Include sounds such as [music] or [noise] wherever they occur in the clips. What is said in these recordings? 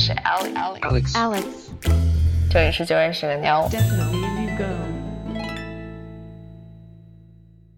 是 Alex。Alex，这里是九月十个妞。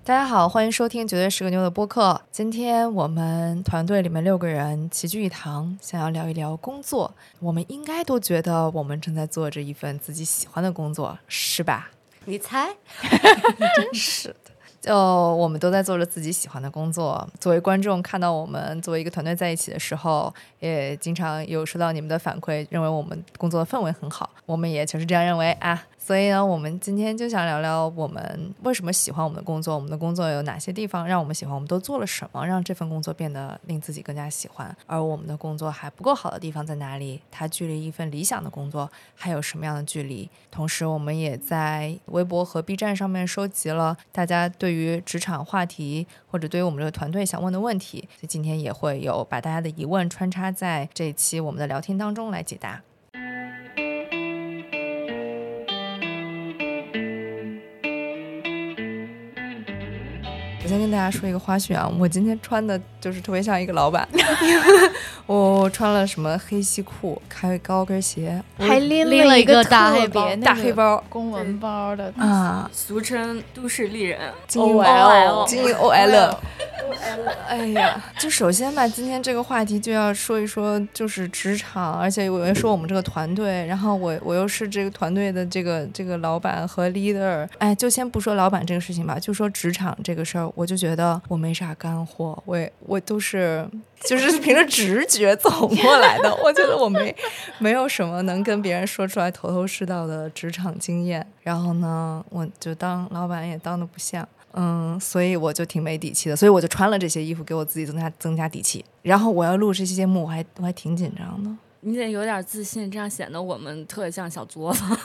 大家好，欢迎收听《绝对是个妞》的播客。今天我们团队里面六个人齐聚一堂，想要聊一聊工作。我们应该都觉得我们正在做着一份自己喜欢的工作，是吧？你猜？[laughs] [laughs] 真是的。就我们都在做着自己喜欢的工作。作为观众，看到我们作为一个团队在一起的时候，也经常有收到你们的反馈，认为我们工作的氛围很好。我们也就是这样认为啊。所以呢，我们今天就想聊聊我们为什么喜欢我们的工作，我们的工作有哪些地方让我们喜欢，我们都做了什么，让这份工作变得令自己更加喜欢。而我们的工作还不够好的地方在哪里？它距离一份理想的工作还有什么样的距离？同时，我们也在微博和 B 站上面收集了大家对于职场话题或者对于我们这个团队想问的问题，所以今天也会有把大家的疑问穿插在这一期我们的聊天当中来解答。先跟大家说一个花絮啊，我今天穿的就是特别像一个老板，[laughs] 我穿了什么黑西裤、开高跟鞋，还拎拎了一个个大黑特别包大黑包公文包的啊，俗称都市丽人，精英 OL [laughs] 精英 [laughs] OL。哎呀，就首先吧，今天这个话题就要说一说，就是职场，而且我要说我们这个团队，然后我我又是这个团队的这个这个老板和 leader，哎，就先不说老板这个事情吧，就说职场这个事儿，我就觉得我没啥干货，我也我都是就是 [laughs] 凭着直觉走过来的，我觉得我没没有什么能跟别人说出来头头是道的职场经验，然后呢，我就当老板也当的不像。嗯，所以我就挺没底气的，所以我就穿了这些衣服，给我自己增加增加底气。然后我要录这期节目，我还我还挺紧张的。你得有点自信，这样显得我们特像小作坊。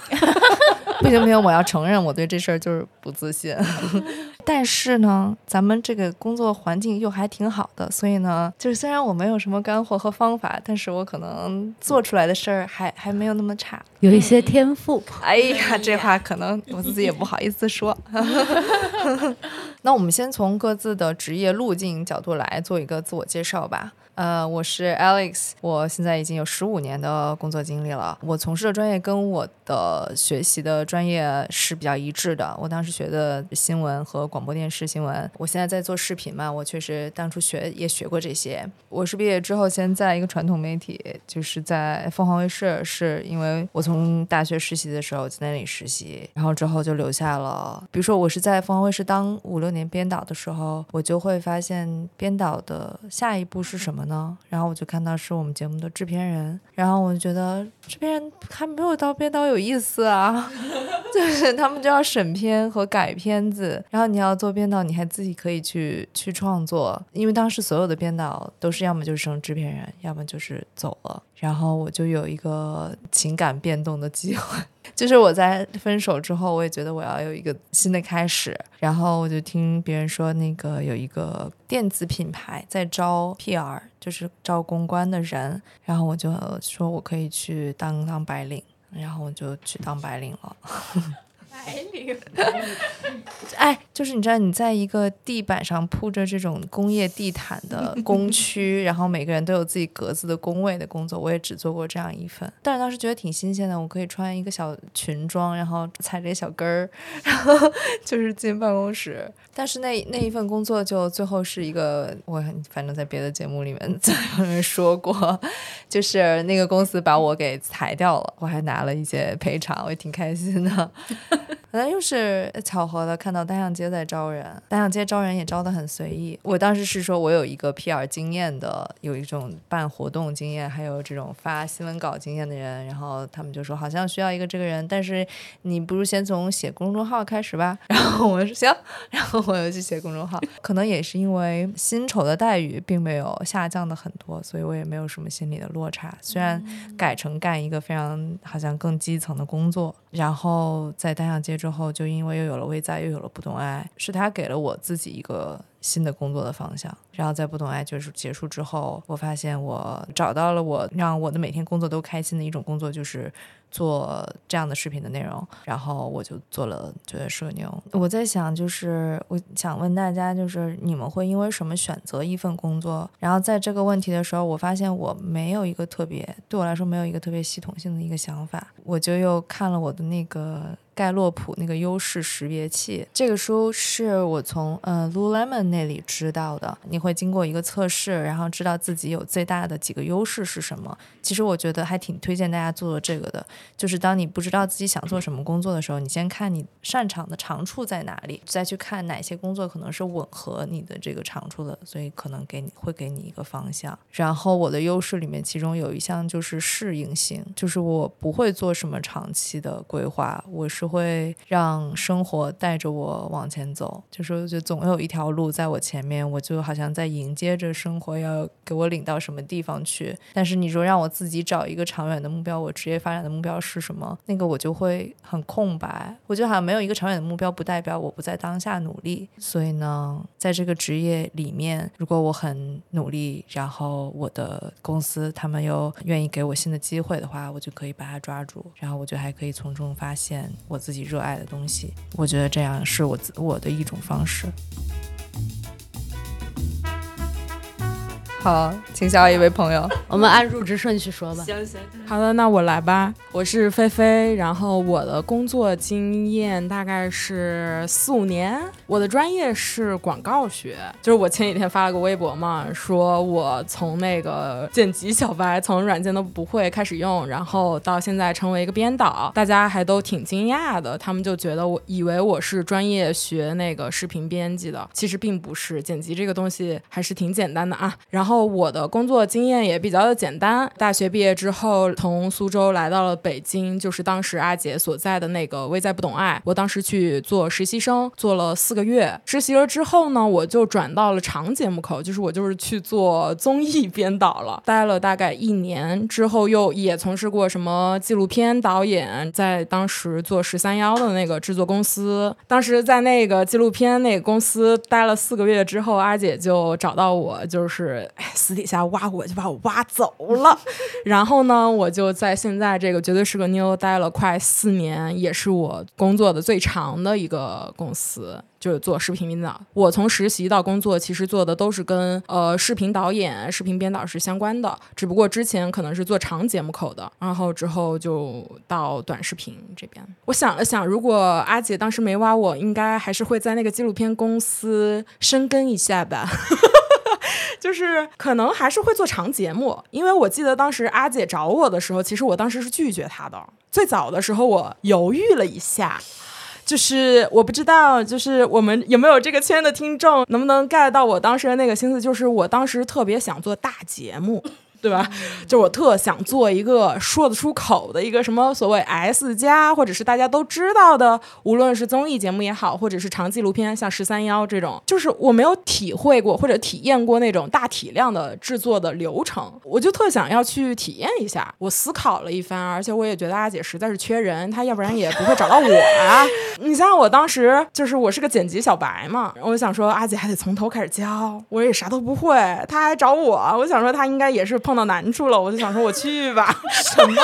不行不行，我要承认我对这事儿就是不自信。[laughs] 但是呢，咱们这个工作环境又还挺好的，所以呢，就是虽然我没有什么干货和方法，但是我可能做出来的事儿还还没有那么差。有一些天赋。哎呀，这话可能我自己也不好意思说。[laughs] 那我们先从各自的职业路径角度来做一个自我介绍吧。呃，我是 Alex，我现在已经有十五年的工作经历了。我从事的专业跟我的学习的专业是比较一致的。我当时学的新闻和广播电视新闻，我现在在做视频嘛，我确实当初学也学过这些。我是毕业之后先在一个传统媒体，就是在凤凰卫视，是因为我从大学实习的时候在那里实习，然后之后就留下了。比如说我是在凤凰卫视当五六年编导的时候，我就会发现编导的下一步是什么呢？然后我就看到是我们节目的制片人，然后我就觉得制片人还没有到编导有意思啊，[laughs] 就是他们就要审片和改片子，然后你要做编导，你还自己可以去去创作，因为当时所有的编导都是要么就是升制片人，要么就是走了，然后我就有一个情感变动的机会。[laughs] 就是我在分手之后，我也觉得我要有一个新的开始，然后我就听别人说，那个有一个电子品牌在招 PR，就是招公关的人，然后我就说我可以去当当白领，然后我就去当白领了。[laughs] 白领，哎，就是你知道你在一个地板上铺着这种工业地毯的工区，然后每个人都有自己格子的工位的工作，我也只做过这样一份，但是当时觉得挺新鲜的，我可以穿一个小裙装，然后踩着小跟儿，然后就是进办公室。但是那那一份工作就最后是一个，我反正在别的节目里面在外面说过，就是那个公司把我给裁掉了，我还拿了一些赔偿，我也挺开心的。[laughs] 可能又是巧合的，看到单向街在招人，单向街招人也招的很随意。我当时是说我有一个 PR 经验的，有一种办活动经验，还有这种发新闻稿经验的人，然后他们就说好像需要一个这个人，但是你不如先从写公众号开始吧。[laughs] 然后我说行，然后我又去写公众号。可能也是因为薪酬的待遇并没有下降的很多，所以我也没有什么心理的落差。虽然改成干一个非常好像更基层的工作，然后在单向街。之后，就因为又有了微在，又有了不懂爱，是他给了我自己一个新的工作的方向。然后在不懂爱就是结束之后，我发现我找到了我让我的每天工作都开心的一种工作，就是做这样的视频的内容。然后我就做了九月社牛。我在想，就是我想问大家，就是你们会因为什么选择一份工作？然后在这个问题的时候，我发现我没有一个特别对我来说没有一个特别系统性的一个想法。我就又看了我的那个。盖洛普那个优势识别器，这个书是我从呃 Lululemon 那里知道的。你会经过一个测试，然后知道自己有最大的几个优势是什么。其实我觉得还挺推荐大家做这个的。就是当你不知道自己想做什么工作的时候，你先看你擅长的长处在哪里，再去看哪些工作可能是吻合你的这个长处的，所以可能给你会给你一个方向。然后我的优势里面，其中有一项就是适应性，就是我不会做什么长期的规划，我是。会让生活带着我往前走，就是就总有一条路在我前面，我就好像在迎接着生活要给我领到什么地方去。但是你说让我自己找一个长远的目标，我职业发展的目标是什么？那个我就会很空白。我觉得好像没有一个长远的目标，不代表我不在当下努力。所以呢，在这个职业里面，如果我很努力，然后我的公司他们又愿意给我新的机会的话，我就可以把它抓住，然后我就还可以从中发现我。自己热爱的东西，我觉得这样是我自我的一种方式。好，请下一位朋友。我们按入职顺序说吧。行行，好的，那我来吧。我是菲菲，然后我的工作经验大概是四五年。我的专业是广告学，就是我前几天发了个微博嘛，说我从那个剪辑小白，从软件都不会开始用，然后到现在成为一个编导，大家还都挺惊讶的。他们就觉得我以为我是专业学那个视频编辑的，其实并不是。剪辑这个东西还是挺简单的啊。然后。我的工作经验也比较的简单。大学毕业之后，从苏州来到了北京，就是当时阿姐所在的那个微在不懂爱。我当时去做实习生，做了四个月。实习了之后呢，我就转到了长节目口，就是我就是去做综艺编导了。待了大概一年之后，又也从事过什么纪录片导演，在当时做十三幺的那个制作公司。当时在那个纪录片那个公司待了四个月之后，阿姐就找到我，就是。私底下挖我就把我挖走了，[laughs] 然后呢，我就在现在这个绝对是个妞待了快四年，也是我工作的最长的一个公司，就是做视频编导。我从实习到工作，其实做的都是跟呃视频导演、视频编导是相关的，只不过之前可能是做长节目口的，然后之后就到短视频这边。我想了想，如果阿姐当时没挖我，应该还是会在那个纪录片公司深耕一下吧。[laughs] 就是可能还是会做长节目，因为我记得当时阿姐找我的时候，其实我当时是拒绝她的。最早的时候我犹豫了一下，就是我不知道，就是我们有没有这个圈的听众能不能 get 到我当时的那个心思，就是我当时特别想做大节目。对吧？就我特想做一个说得出口的一个什么所谓 S 加，或者是大家都知道的，无论是综艺节目也好，或者是长纪录片，像十三幺这种，就是我没有体会过或者体验过那种大体量的制作的流程，我就特想要去体验一下。我思考了一番，而且我也觉得阿姐实在是缺人，她要不然也不会找到我啊。[laughs] 你像我当时就是我是个剪辑小白嘛，我想说阿姐还得从头开始教，我也啥都不会，她还找我，我想说她应该也是。碰到难处了，我就想说我去吧。什么？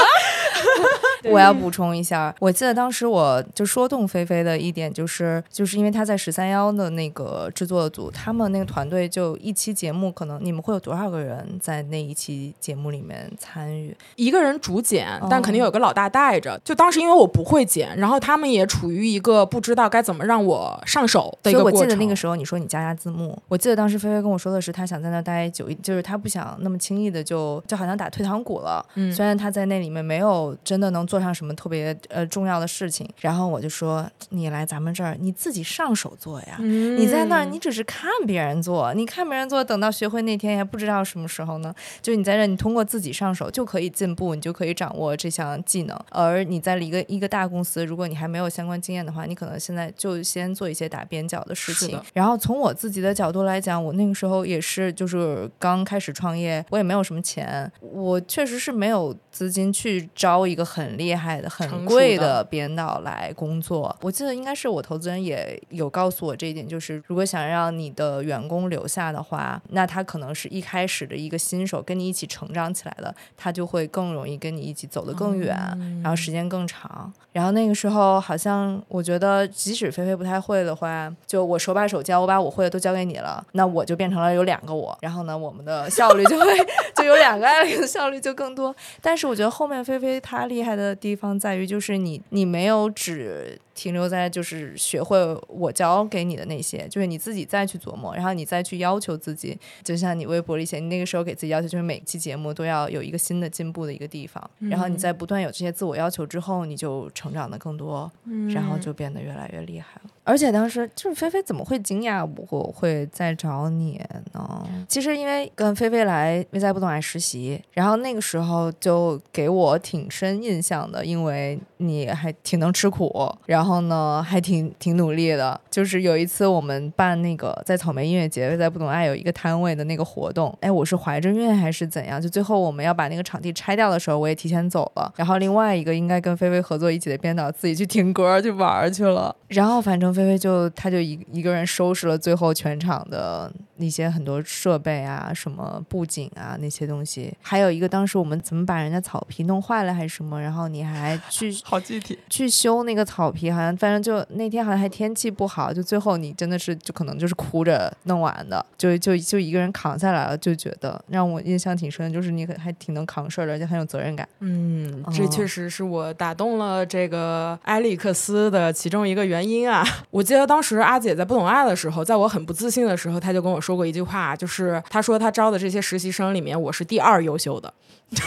我要补充一下，我记得当时我就说动菲菲的一点就是，就是因为他在十三幺的那个制作组，他们那个团队就一期节目，可能你们会有多少个人在那一期节目里面参与？一个人主剪，但肯定有个老大带着。就当时因为我不会剪，然后他们也处于一个不知道该怎么让我上手的一个过程。我记得那个时候你说你加加字幕，我记得当时菲菲跟我说的是，他想在那待久一，就是他不想那么轻易的就。就就好像打退堂鼓了，嗯虽然他在那里面没有真的能做上什么特别呃重要的事情，然后我就说你来咱们这儿，你自己上手做呀，你在那儿你只是看别人做，你看别人做，等到学会那天也不知道什么时候呢。就你在这，你通过自己上手就可以进步，你就可以掌握这项技能。而你在一个一个大公司，如果你还没有相关经验的话，你可能现在就先做一些打边角的事情。然后从我自己的角度来讲，我那个时候也是就是刚开始创业，我也没有什么。钱，我确实是没有资金去招一个很厉厉害的、很贵的的编导来工作。我记得应该是我投资人也有告诉我这一点，就是如果想让你的员工留下的话，那他可能是一开始的一个新手，跟你一起成长起来的，他就会更容易跟你一起走得更远，然后时间更长。然后那个时候，好像我觉得，即使菲菲不太会的话，就我手把手教，我把我会的都教给你了，那我就变成了有两个我，然后呢，我们的效率就会 [laughs] 就有两个艾琳的效率就更多。但是我觉得后面菲菲她厉害的地方在于，就是你你没有只停留在就是学会我教给你的那些，就是你自己再去琢磨，然后你再去要求自己。就像你微博里写，你那个时候给自己要求就是每期节目都要有一个新的进步的一个地方，然后你在不断有这些自我要求之后，你就成长的更多，然后就变得越来越厉害了。而且当时就是菲菲怎么会惊讶我会再找你呢？其实因为跟菲菲来未在不懂爱实习，然后那个时候就给我挺深印象的，因为你还挺能吃苦，然后然后呢还挺挺努力的。就是有一次我们办那个在草莓音乐节，在不懂爱有一个摊位的那个活动，哎，我是怀着孕还是怎样？就最后我们要把那个场地拆掉的时候，我也提前走了。然后另外一个应该跟菲菲合作一起的编导自己去听歌去玩去了。然后反正菲菲就她就一一个人收拾了最后全场的那些很多设备啊，什么布景啊那些东西。还有一个当时我们怎么把人家草皮弄坏了还是什么，然后你还去 [laughs] 好具体。去修那个草皮，好像反正就那天好像还天气不好，就最后你真的是就可能就是哭着弄完的，就就就一个人扛下来了，就觉得让我印象挺深的，就是你还挺能扛事儿的，而且很有责任感。嗯，这哦确实是我打动了这个埃里克斯的其中一个原因啊。我记得当时阿姐在不懂爱的时候，在我很不自信的时候，她就跟我说过一句话，就是他说他招的这些实习生里面，我是第二优秀的。[laughs]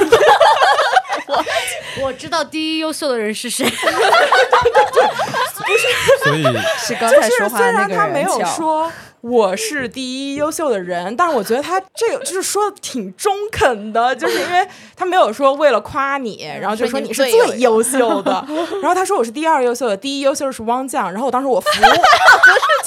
我我知道第一优秀的人是谁，所以是刚才说话那个然他没有说我是第一优秀的人，但是我觉得他这个就是说的挺中肯的，就是因为他没有说为了夸你，然后就说你是最优秀的，[laughs] 然后他说我是第二优秀的，第一优秀的是汪酱，然后我当时我服，不是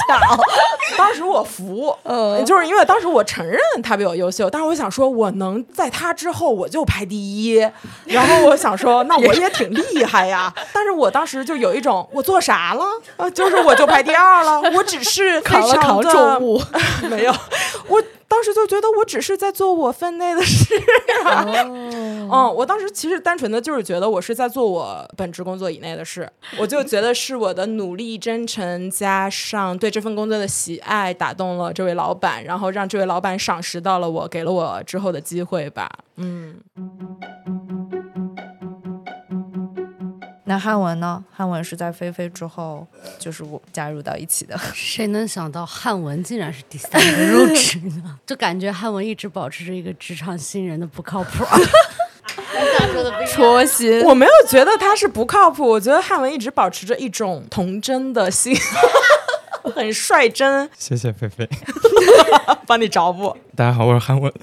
巧，[laughs] 当时我服，嗯，就是因为当时我承认他比我优秀，但是我想说我能在他之后我就排第一，然后我想说那我也挺厉害呀，[laughs] 但是我当时就有一种我做啥了？啊，就是我就排第二了，我只是扛了非常的扛重物，[laughs] 没有，我当时就觉得我只是在做我分内的事、啊。[laughs] 嗯，我当时其实单纯的就是觉得我是在做我本职工作以内的事，我就觉得是我的努力、真诚加上对这份工作的喜爱打动了这位老板，然后让这位老板赏识到了我，给了我之后的机会吧。嗯，那汉文呢？汉文是在菲菲之后，就是我加入到一起的。[laughs] 谁能想到汉文竟然是第三个入职呢？就感觉汉文一直保持着一个职场新人的不靠谱。你想说的不一样戳心，我没有觉得他是不靠谱，我觉得汉文一直保持着一种童真的心，[laughs] 很率真，谢谢菲菲。[laughs] 帮你找补。大家好，我是汉文。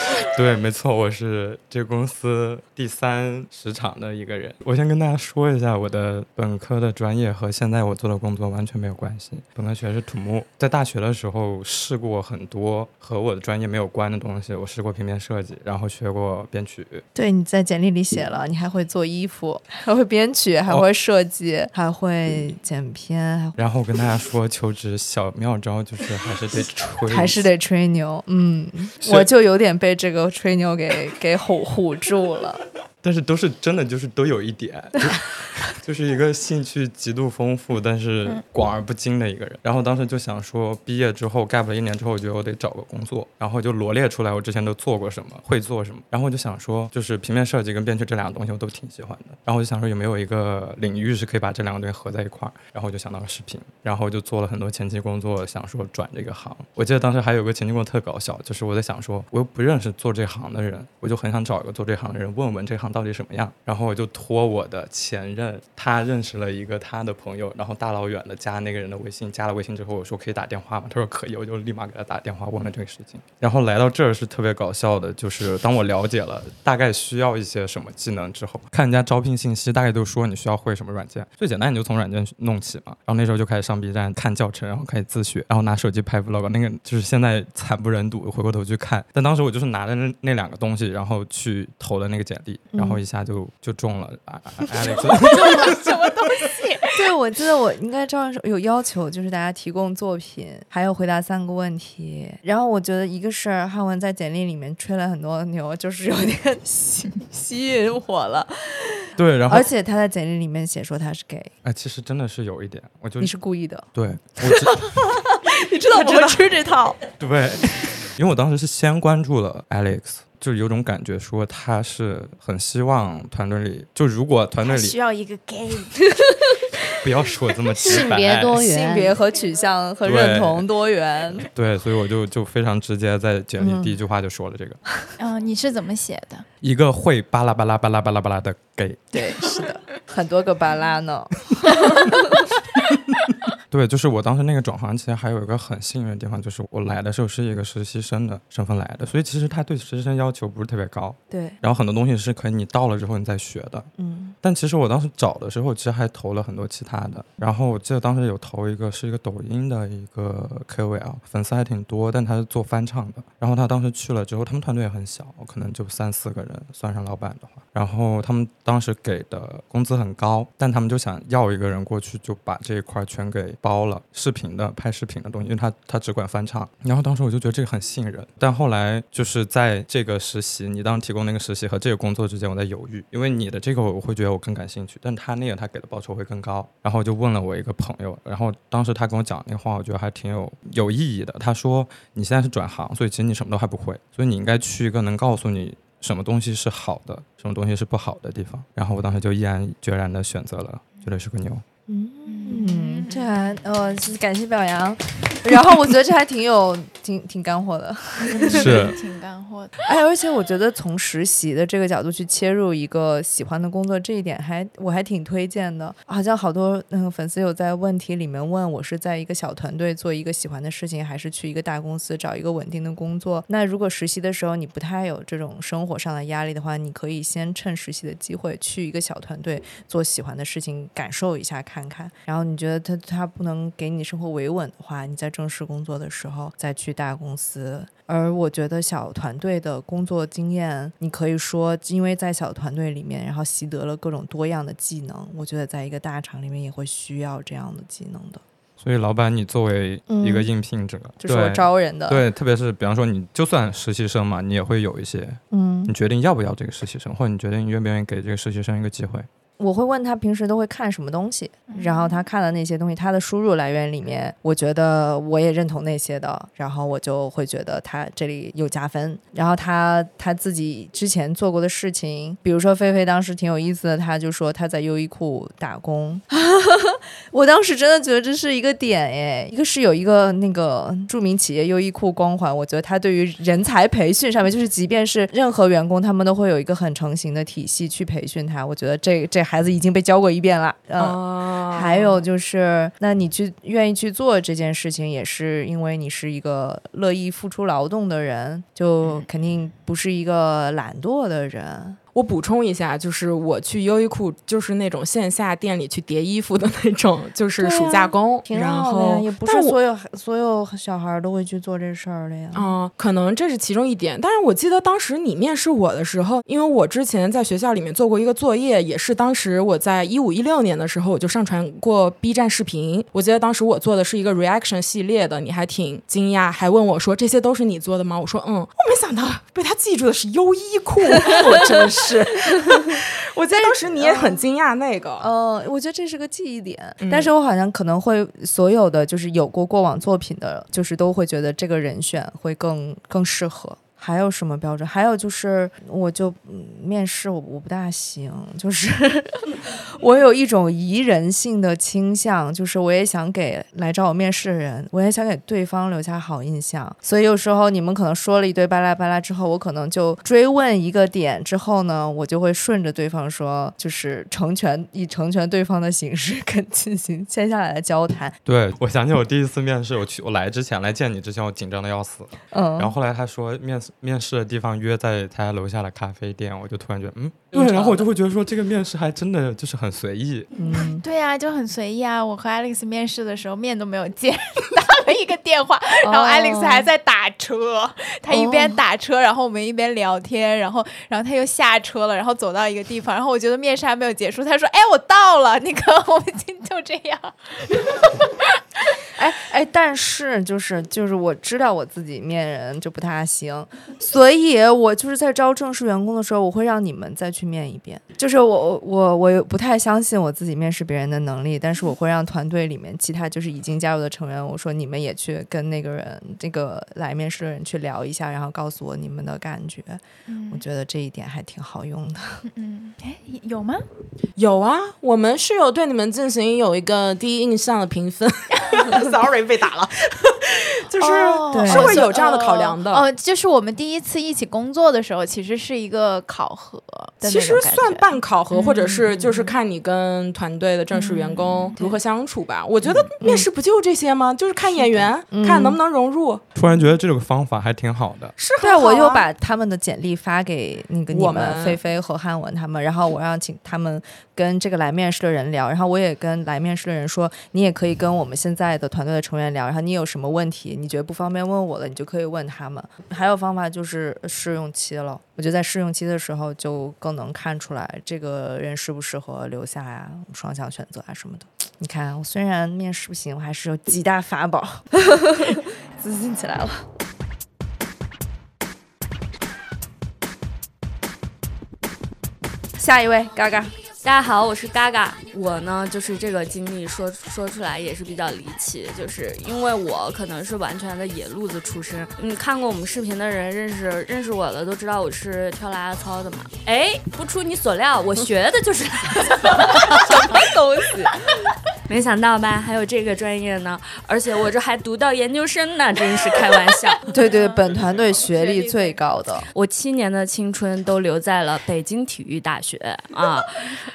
[laughs] 对，没错，我是这个公司第三十场的一个人。我先跟大家说一下，我的本科的专业和现在我做的工作完全没有关系。本科学的是土木，在大学的时候试过很多和我的专业没有关的东西。我试过平面设计，然后学过编曲。对，你在简历里写了，你还会做衣服，还会编曲，还会设计，还会剪片，还然后我跟大家说，求职小妙招就是还是得吹，还是得吹牛。嗯，我就有点被被这个吹牛给给唬唬住了。但是都是真的，就是都有一点，[laughs] 就就是一个兴趣极度丰富，但是广而不精的一个人。然后当时就想说，毕业之后 gap 了一年之后，我觉得我得找个工作，然后就罗列出来我之前都做过什么，会做什么。然后我就想说，就是平面设计跟编剧这两个东西我都挺喜欢的。然后我就想说，有没有一个领域是可以把这两个东西合在一块儿？然后我就想到了视频，然后就做了很多前期工作，想说转这个行。我记得当时还有个前期工作特搞笑，就是我在想说，我又不认识做这行的人，我就很想找一个做这行的人，问问这行到底什么样。然后我就托我的前任他认识了一个他的朋友，然后大老远的加那个人的微信，加了微信之后，我说可以打电话吗？他说可以，我就立马给他打电话问了这个事情。然后来到这儿是特别搞笑的，就是当我了解了大概需要一些什么技能之后，看人家招聘信息，大概都说你需要会什么软件，最简单你就从软件弄起嘛。然后那时候就开始上 B 站看教程，然后开始自学，然后拿手机拍 vlog，那个就是现在惨不忍睹，回过头去看。但当时我就是拿着那那两个东西，然后去投的那个简历，然后一下就就中了。啊啊 Alex，[laughs] 什么东西 [laughs] 对，我记得我应该照样有要求，就是大家提供作品，还有回答三个问题。然后我觉得一个是汉文在简历里面吹了很多牛，就是有点 [laughs] 吸吸引我了。对，然后而且他在简历里面写说他是 gay，哎，其实真的是有一点，我就你是故意的，对，我知你知道我会吃这套。对，因为我当时是先关注了 Alex，就有种感觉说他是很希望团队里，就如果团队里需要一个 gay，[laughs] 不要说这么直性白，别多元，性别和取向和认同多元，对，所以我就就非常直接在简历嗯第一句话就说了这个，嗯、你是怎么写的？一个会巴拉巴拉巴拉巴拉巴拉的 gay，对，是的，很多个巴拉呢。[laughs] 对，就是我当时那个转行，其实还有一个很幸运的地方，就是我来的时候是一个实习生的身份来的，所以其实他对实习生要求不是特别高，对，然后很多东西是可以你到了之后你再学的。嗯但其实我当时找的时候，其实还投了很多其他的。然后我记得当时有投一个是一个抖音的一个 KOL，粉丝还挺多，但他是做翻唱的。然后他当时去了之后，他们团队也很小，可能就三四个人，算上老板的话。然后他们当时给的工资很高，但他们就想要一个人过去就把这一块全给包了，视频的拍视频的东西，因为他他只管翻唱。然后当时我就觉得这个很信任，但后来就是在这个实习，你当时提供那个实习和这个工作之间，我在犹豫，因为你的这个我会觉得我更感兴趣，但他那个他给的报酬会更高。然后我就问了我一个朋友，然后当时他跟我讲那话，我觉得还挺有有意义的。他说你现在是转行，所以其实你什么都还不会，所以你应该去一个能告诉你什么东西是好的，什么东西是不好的地方。然后我当时就毅然决然的选择了，绝对是个牛。嗯，这还呃，是感谢表扬。然后我觉得这还挺有挺挺干货的。[laughs] 是 [laughs] 挺干货的。哎，而且我觉得从实习的这个角度去切入一个喜欢的工作，这一点还我还挺推荐的。好像好多嗯、粉丝有在问题里面问我是在一个小团队做一个喜欢的事情，还是去一个大公司找一个稳定的工作。那如果实习的时候你不太有这种生活上的压力的话，你可以先趁实习的机会去一个小团队做喜欢的事情，感受一下看看。然后你觉得他他不能给你生活维稳的话，你在正式工作的时候再去大公司。而我觉得小团队的工作经验，你可以说，因为在小团队里面，然后习得了各种多样的技能。我觉得在一个大厂里面也会需要这样的技能的，所以老板，你作为一个嗯应聘者，就是我招人的。，对，特别是比方说你就算实习生嘛，你也会有一些，嗯你，决定要不要这个实习生，或者你决定愿不愿意给这个实习生一个机会。我会问他平时都会看什么东西，然后他看的那些东西，他的输入来源里面，我觉得我也认同那些的，然后我就会觉得他这里有加分。然后他他自己之前做过的事情，比如说菲菲当时挺有意思的，他就说他在优衣库打工，[laughs] 我当时真的觉得这是一个点哎，一个是有一个那个著名企业优衣库光环，我觉得他对于人才培训上面，就是即便是任何员工，他们都会有一个很成型的体系去培训他。我觉得这这孩子已经被教过一遍了，嗯。哦还有就是，那你去愿意去做这件事情，也是因为你是一个乐意付出劳动的人，就肯定不是一个懒惰的人。我补充一下，就是我去优衣库，就是那种线下店里去叠衣服的那种，就是暑假工。挺然后，也不是所有所有小孩儿都会去做这事儿的呀。嗯，可能这是其中一点，但是我记得当时你面试我的时候，因为我之前在学校里面做过一个作业，也是当时我在一五一六年的时候我就上传过 B 站视频。我记得当时我做的是一个 reaction 系列的，你还挺惊讶，还问我说这些都是你做的吗？我说嗯，我没想到被他记住的是优衣库，我真是。[laughs] 我记得当时你也很惊讶那个，呃，我觉得这是个记忆点，嗯。但是我好像可能会所有的就是有过过往作品的，就是都会觉得这个人选会更更适合。还有什么标准？还有就是，我就嗯面试我我不大行，就是 [laughs] 我有一种宜人性的倾向，就是我也想给来找我面试的人，我也想给对方留下好印象。所以有时候你们可能说了一堆巴拉巴拉之后，我可能就追问一个点之后呢，我就会顺着对方说，就是成全以成全对方的形式跟进行接下来的交谈。对，我想起我第一次面试，我去我来之前来见你之前，我紧张的要死。嗯，然后后来他说面试面试的地方约在他家楼下的咖啡店，我就突然觉得嗯，对，然后我就会觉得说这个面试还真的就是很随意。嗯，对呀、就很随意啊。我和 Alex 面试的时候面都没有见，打了一个电话，[laughs] 然后 Alex 还在打车，他一边打车，然后我们一边聊天，然后然后他又下车了，然后走到一个地方，然后我觉得面试还没有结束，他说：“哎，我到了，那个 [laughs] 我们今天就这样。[laughs] 哎哎，但是就是就是我知道我自己面人就不太行，所以我就是在招正式员工的时候，我会让你们再去面一遍。就是我我我不太相信我自己面试别人的能力，但是我会让团队里面其他就是已经加入的成员，我说你们也去跟那个人这个来面试的人去聊一下，然后告诉我你们的感觉。我觉得这一点还挺好用的。嗯，[laughs] 哎，有吗？有啊，我们是有对你们进行有一个第一印象的评分。[laughs] Sorry，被打了，[laughs] 就是、是会有这样的考量的。哦，就是我们第一次一起工作的时候，其实是一个考核其实算半考核，或者是就是看你跟团队的正式员工如何相处吧。我觉得面试不就这些吗？就是看演员，看能不能融入。突然觉得这个方法还挺好的。是对啊，很好啊我就把他们的简历发给那个你我们们菲菲和汉文他们，然后我让请他们跟这个来面试的人聊，然后我也跟来面试的人说，你也可以跟我们现在的团队的成员聊，然后你有什么问题，你觉得不方便问我的，你就可以问他们。还有方法就是试用期了，我觉得在试用期的时候就更能看出来这个人适不适合留下呀、双向选择啊什么的。你看，我虽然面试不行，我还是有几大法宝，[laughs] 自信起来了。下一位，嘎嘎。大家好，我是嘎嘎。我呢，就是这个经历说说出来也是比较离奇，就是因为我可能是完全的野路子出身。你看过我们视频的人，认识认识我的都知道我是跳拉拉操的嘛。哎，不出你所料，我学的就是什么东西。没想到吧，还有这个专业呢，而且我这还读到研究生呢，真是开玩笑。[laughs] 对对，本团队学历最高的，我七年的青春都留在了北京体育大学啊。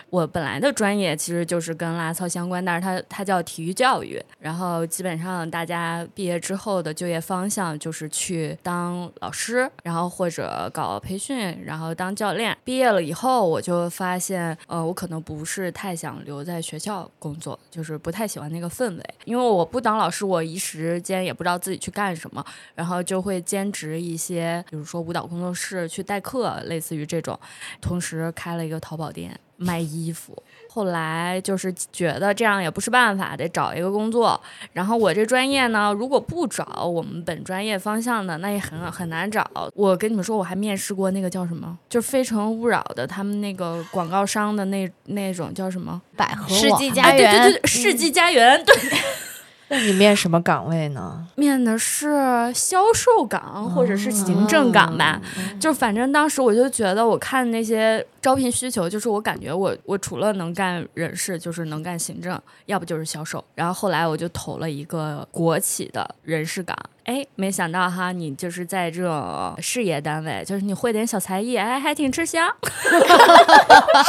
我本来的专业其实就是跟拉操相关，但是它它叫体育教育。然后基本上大家毕业之后的就业方向就是去当老师，然后或者搞培训，然后当教练。毕业了以后，我就发现，呃，我可能不是太想留在学校工作，就是不太喜欢那个氛围。因为我不当老师，我一时间也不知道自己去干什么，然后就会兼职一些，比如说舞蹈工作室去代课，类似于这种。同时开了一个淘宝店卖衣服。后来就是觉得这样也不是办法，得找一个工作。然后我这专业呢，如果不找我们本专业方向的，那也很很难找。我跟你们说，我还面试过那个叫什么，就是《非诚勿扰》的他们那个广告商的那那种叫什么？百合世网纪佳哎，对，对对，对世纪佳缘，对，那你面什么岗位呢？面的是销售岗或者是行政岗吧。就反正当时我就觉得，我看那些招聘需求，就是我感觉我我除了能干人事，就是能干行政，要不就是销售。然后后来我就投了一个国企的人事岗。哎，没想到哈，你就是在这种事业单位，就是你会点小才艺，哎，还挺吃香。[laughs]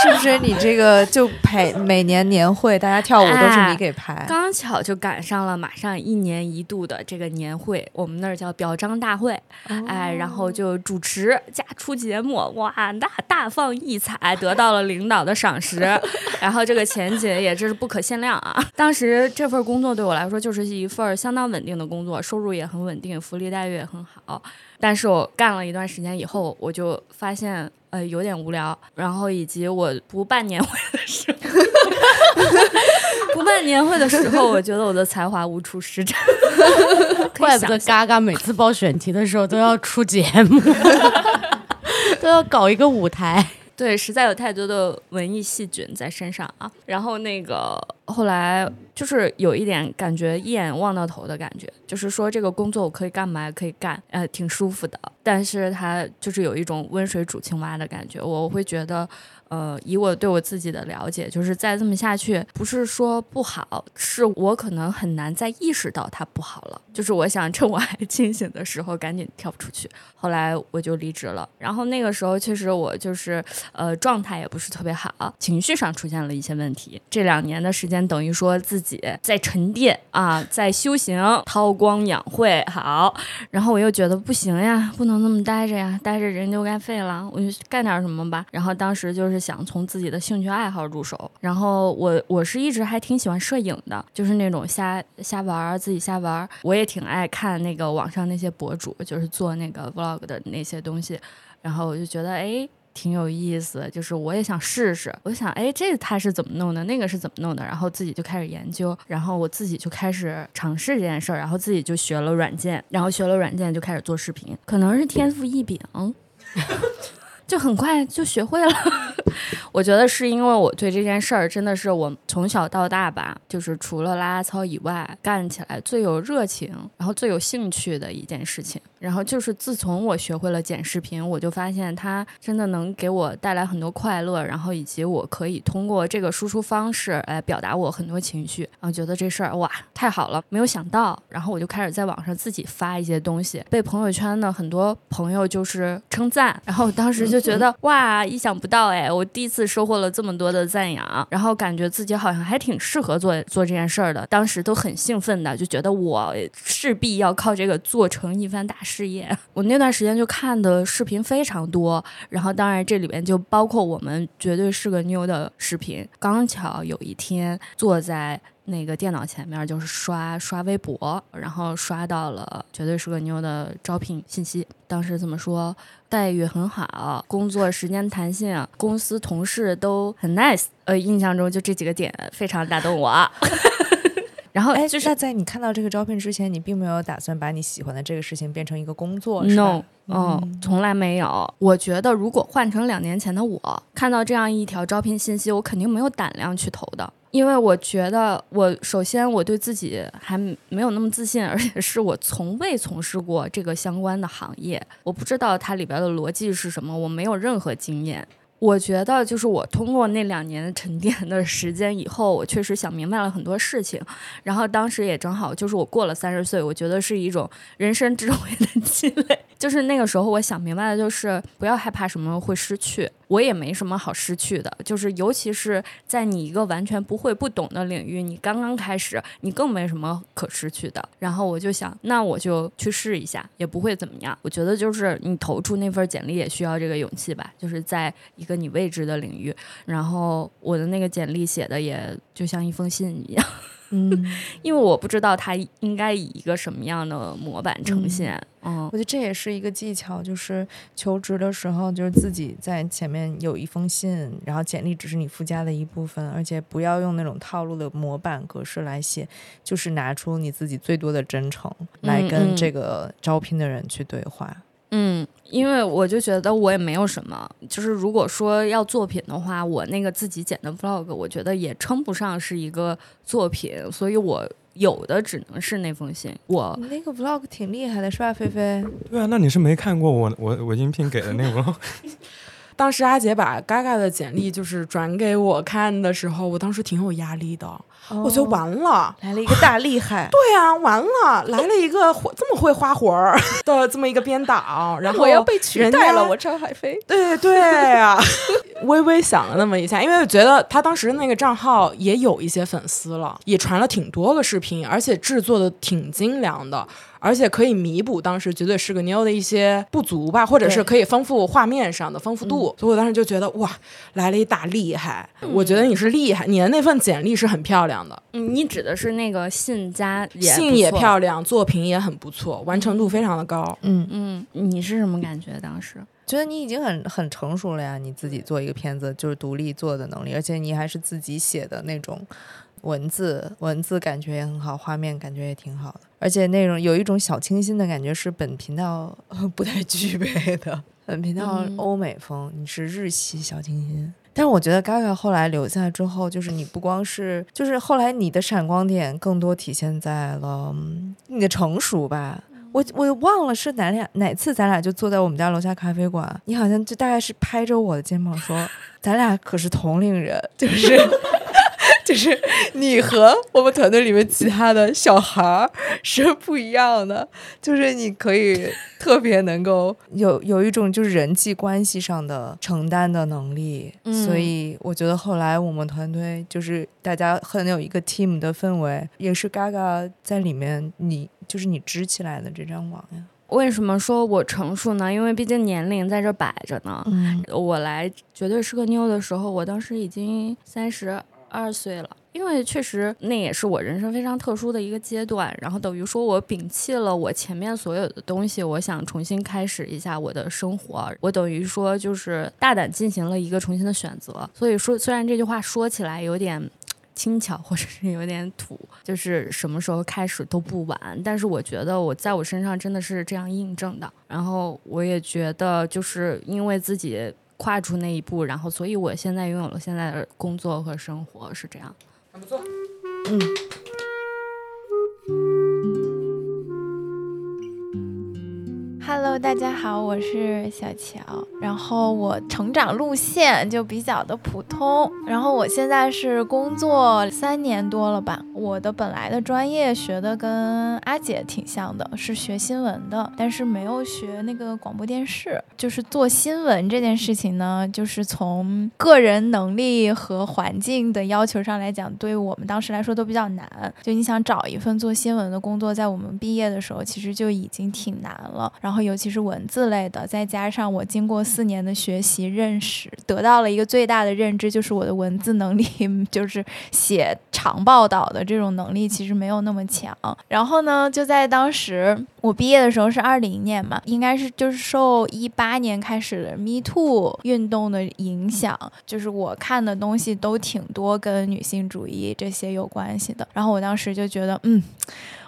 是不是你这个就排每年年会，大家跳舞都是你给排？刚巧就赶上了马上一年一度的这个年会，我们那儿叫表彰大会，哎，然后就主持加出节目，哇，那大放异彩，得到了领导的赏识，[laughs] 然后这个前景也真是不可限量啊！当时这份工作对我来说就是一份相当稳定的工作，收入也很稳定，福利待遇也很好。但是我干了一段时间以后，我就发现呃有点无聊，然后以及我不办年会的时候，[laughs] 不办年会的时候，我觉得我的才华无处施展。[laughs] 怪不得嘎嘎每次报选题的时候都要出节目，[laughs] 都要搞一个舞台。对，实在有太多的文艺细菌在身上啊。然后那个后来就是有一点感觉一眼望到头的感觉，就是说这个工作我可以干嘛可以干，呃，挺舒服的。但是它就是有一种温水煮青蛙的感觉，我会觉得。呃，以我对我自己的了解，就是再这么下去，不是说不好，是我可能很难再意识到它不好了。就是我想趁我还 [laughs] 清醒的时候，赶紧跳出去。后来我就离职了。然后那个时候，确实我就是呃状态也不是特别好，情绪上出现了一些问题。这两年的时间，等于说自己在沉淀啊，在修行，韬光养晦。好，然后我又觉得不行呀，不能这么待着呀，待着人就该废了，我就干点什么吧。然后当时就是。想从自己的兴趣爱好入手，然后我我是一直还挺喜欢摄影的，就是那种瞎瞎玩儿自己瞎玩儿。我也挺爱看那个网上那些博主，就是做那个 vlog 的那些东西，然后我就觉得哎挺有意思，就是我也想试试，我想哎这他是怎么弄的，那个是怎么弄的，然后自己就开始研究，然后我自己就开始尝试这件事儿，然后自己就学了软件，然后学了软件就开始做视频，可能是天赋异禀。[laughs] 就很快就学会了，[laughs] 我觉得是因为我对这件事儿真的是我从小到大吧，就是除了拉拉操以外，干起来最有热情，然后最有兴趣的一件事情。然后就是自从我学会了剪视频，我就发现它真的能给我带来很多快乐，然后以及我可以通过这个输出方式来表达我很多情绪，然后觉得这事儿哇太好了，没有想到，然后我就开始在网上自己发一些东西，被朋友圈的很多朋友就是称赞，然后当时就。就觉得哇，意想不到哎！我第一次收获了这么多的赞扬，然后感觉自己好像还挺适合做做这件事儿的。当时都很兴奋的，就觉得我势必要靠这个做成一番大事业。[laughs] 我那段时间就看的视频非常多，然后当然这里边就包括我们绝对是个妞的视频。刚巧有一天坐在。那个电脑前面就是刷刷微博，然后刷到了绝对是个妞的招聘信息。当时怎么说？待遇很好，工作时间弹性，公司同事都很 nice。呃，印象中就这几个点非常打动我。[laughs] 然后，哎，就是在你看到这个招聘之前，你并没有打算把你喜欢的这个事情变成一个工作，no，嗯，从来没有。我觉得如果换成两年前的我，看到这样一条招聘信息，我肯定没有胆量去投的。因为我觉得，我首先我对自己还没有那么自信，而且是我从未从事过这个相关的行业，我不知道它里边的逻辑是什么，我没有任何经验。我觉得，就是我通过那两年的沉淀的时间以后，我确实想明白了很多事情。然后当时也正好就是我过了三十岁，我觉得是一种人生智慧的积累。就是那个时候，我想明白的就是不要害怕什么会失去。我也没什么好失去的，就是尤其是在你一个完全不会、不懂的领域，你刚刚开始，你更没什么可失去的。然后我就想，那我就去试一下，也不会怎么样。我觉得就是你投出那份简历也需要这个勇气吧，就是在一个你未知的领域。然后我的那个简历写的也就像一封信一样。嗯，[laughs] 因为我不知道他应该以一个什么样的模板呈现。嗯，我觉得这也是一个技巧，就是求职的时候，就是自己在前面有一封信，然后简历只是你附加的一部分，而且不要用那种套路的模板格式来写，就是拿出你自己最多的真诚来跟这个招聘的人去对话。嗯，因为我就觉得我也没有什么，就是如果说要作品的话，我那个自己剪的 vlog，我觉得也称不上是一个作品，所以我有的只能是那封信。我那个 vlog 挺厉害的，是吧，菲菲？对啊，那你是没看过我我我应聘给的那个？[laughs] 当时阿杰把嘎嘎的简历就是转给我看的时候，我当时挺有压力的。我觉得完了，来了一个大厉害。对呀，完了，来了一个这么会花活儿 [laughs] 的这么一个编导，然后我要被取代了，我张海飞。对对呀，[laughs] 微微想了那么一下，因为我觉得他当时那个账号也有一些粉丝了，也传了挺多个视频，而且制作的挺精良的。而且可以弥补当时绝对是个妞的一些不足吧，或者是可以丰富画面上的丰富度。所以我当时就觉得哇，来了一大厉害！我觉得你是厉害，你的那份简历是很漂亮的。嗯，你指的是那个信加信也漂亮，作品也很不错，完成度非常的高。嗯嗯，你是什么感觉？当时觉得你已经很很成熟了呀，你自己做一个片子就是独立做的能力，而且你还是自己写的那种。文字文字感觉也很好，画面感觉也挺好的，而且那种有一种小清新的感觉，是本频道不太具备的。[laughs] 本频道欧美风，你是日系小清新。但是我觉得 Gaga 后来留下之后，就是你不光是，就是后来你的闪光点更多体现在了嗯你的成熟吧。我我忘了是哪俩哪次咱俩就坐在我们家楼下咖啡馆，你好像就大概是拍着我的肩膀说，[laughs] 咱俩可是同龄人，就是。就是你和我们团队里面其他的小孩儿是不一样的，就是你可以特别能够有有一种就是人际关系上的承担的能力，嗯所以我觉得后来我们团队就是大家很有一个 team 的氛围，也是 Gaga 在里面你就是你支起来的这张网呀。为什么说我成熟呢？因为毕竟年龄在这摆着呢。嗯我来绝对是个妞的时候，我当时已经三十二岁了。因为确实那也是我人生非常特殊的一个阶段，然后等于说我摒弃了我前面所有的东西，我想重新开始一下我的生活，我等于说就是大胆进行了一个重新的选择。所以说，虽然这句话说起来有点。轻巧或者是有点土，就是什么时候开始都不晚。但是我觉得我在我身上真的是这样印证的。然后我也觉得，就是因为自己跨出那一步，然后所以我现在拥有了现在的工作和生活，是这样。嗯。Hello，大家好，我是小乔。然后我成长路线就比较的普通。然后我现在是工作三年多了吧。我的本来的专业学的跟阿姐挺像的，是学新闻的，但是没有学那个广播电视。就是做新闻这件事情呢，就是从个人能力和环境的要求上来讲，对我们当时来说都比较难。就你想找一份做新闻的工作，在我们毕业的时候，其实就已经挺难了。然后后尤其是文字类的，再加上我经过四年的学习认识，得到了一个最大的认知，就是我的文字能力，[laughs] 就是写长报道的这种能力其实没有那么强。然后呢，就在当时我毕业的时候是二零年嘛，应该是就是受一八年开始的 Me Too 运动的影响，就是我看的东西都挺多跟女性主义这些有关系的。然后我当时就觉得，嗯。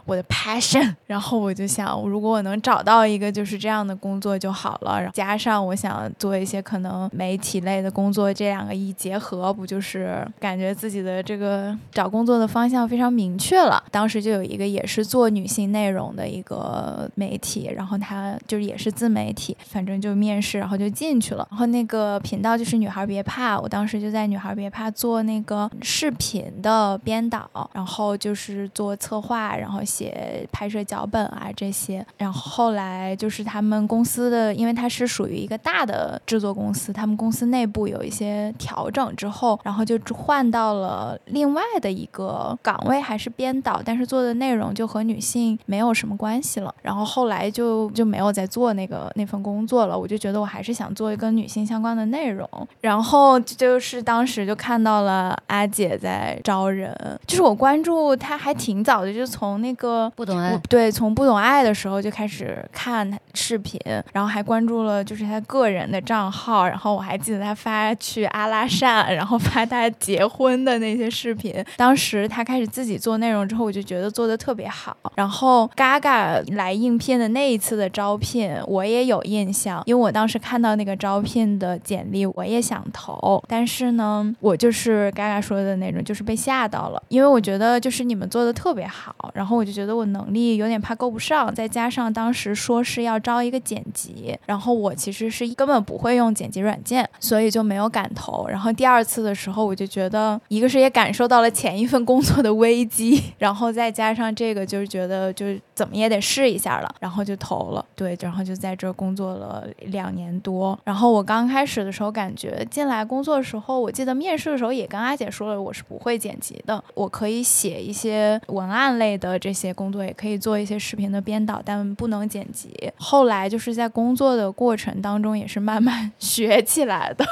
我的 passion，[laughs] 然后我就想，如果我能找到一个就是这样的工作就好了。然后加上我想做一些可能媒体类的工作，这两个一结合，不就是感觉自己的这个找工作的方向非常明确了。当时就有一个也是做女性内容的一个媒体，然后他就是也是自媒体，反正就面试，然后就进去了。然后那个频道就是女孩别怕，我当时就在女孩别怕做那个视频的编导，然后就是做策划，然后。写拍摄脚本啊这些，然后后来就是他们公司的，因为它是属于一个大的制作公司，他们公司内部有一些调整之后，然后就换到了另外的一个岗位，还是编导，但是做的内容就和女性没有什么关系了。然后后来就就没有再做那个那份工作了，我就觉得我还是想做一跟女性相关的内容。然后就是当时就看到了阿姐在招人，就是我关注她还挺早的，就从那个。不懂爱，对，从不懂爱的时候就开始看视频，然后还关注了就是他个人的账号，然后我还记得他发去阿拉善，然后发他结婚的那些视频。当时他开始自己做内容之后，我就觉得做的特别好。然后 Gaga 来应聘的那一次的招聘，我也有印象，因为我当时看到那个招聘的简历，我也想投，但是呢，我就是 Gaga 说的那种，就是被吓到了，因为我觉得就是你们做的特别好，然后我就觉得我能力有点怕够不上，再加上当时说是要招一个剪辑，然后我其实是根本不会用剪辑软件，所以就没有敢投。然后第二次的时候，我就觉得一个是也感受到了前一份工作的危机，[laughs] 然后再加上这个就是觉得就怎么也得试一下了，然后就投了。对，然后就在这工作了两年多。然后我刚开始的时候感觉进来工作的时候，我记得面试的时候也跟阿姐说了，我是不会剪辑的，我可以写一些文案类的这些工作，也可以做一些视频的编导，但不能剪辑。后来就是在工作的过程当中，也是慢慢 [laughs] 学起来的。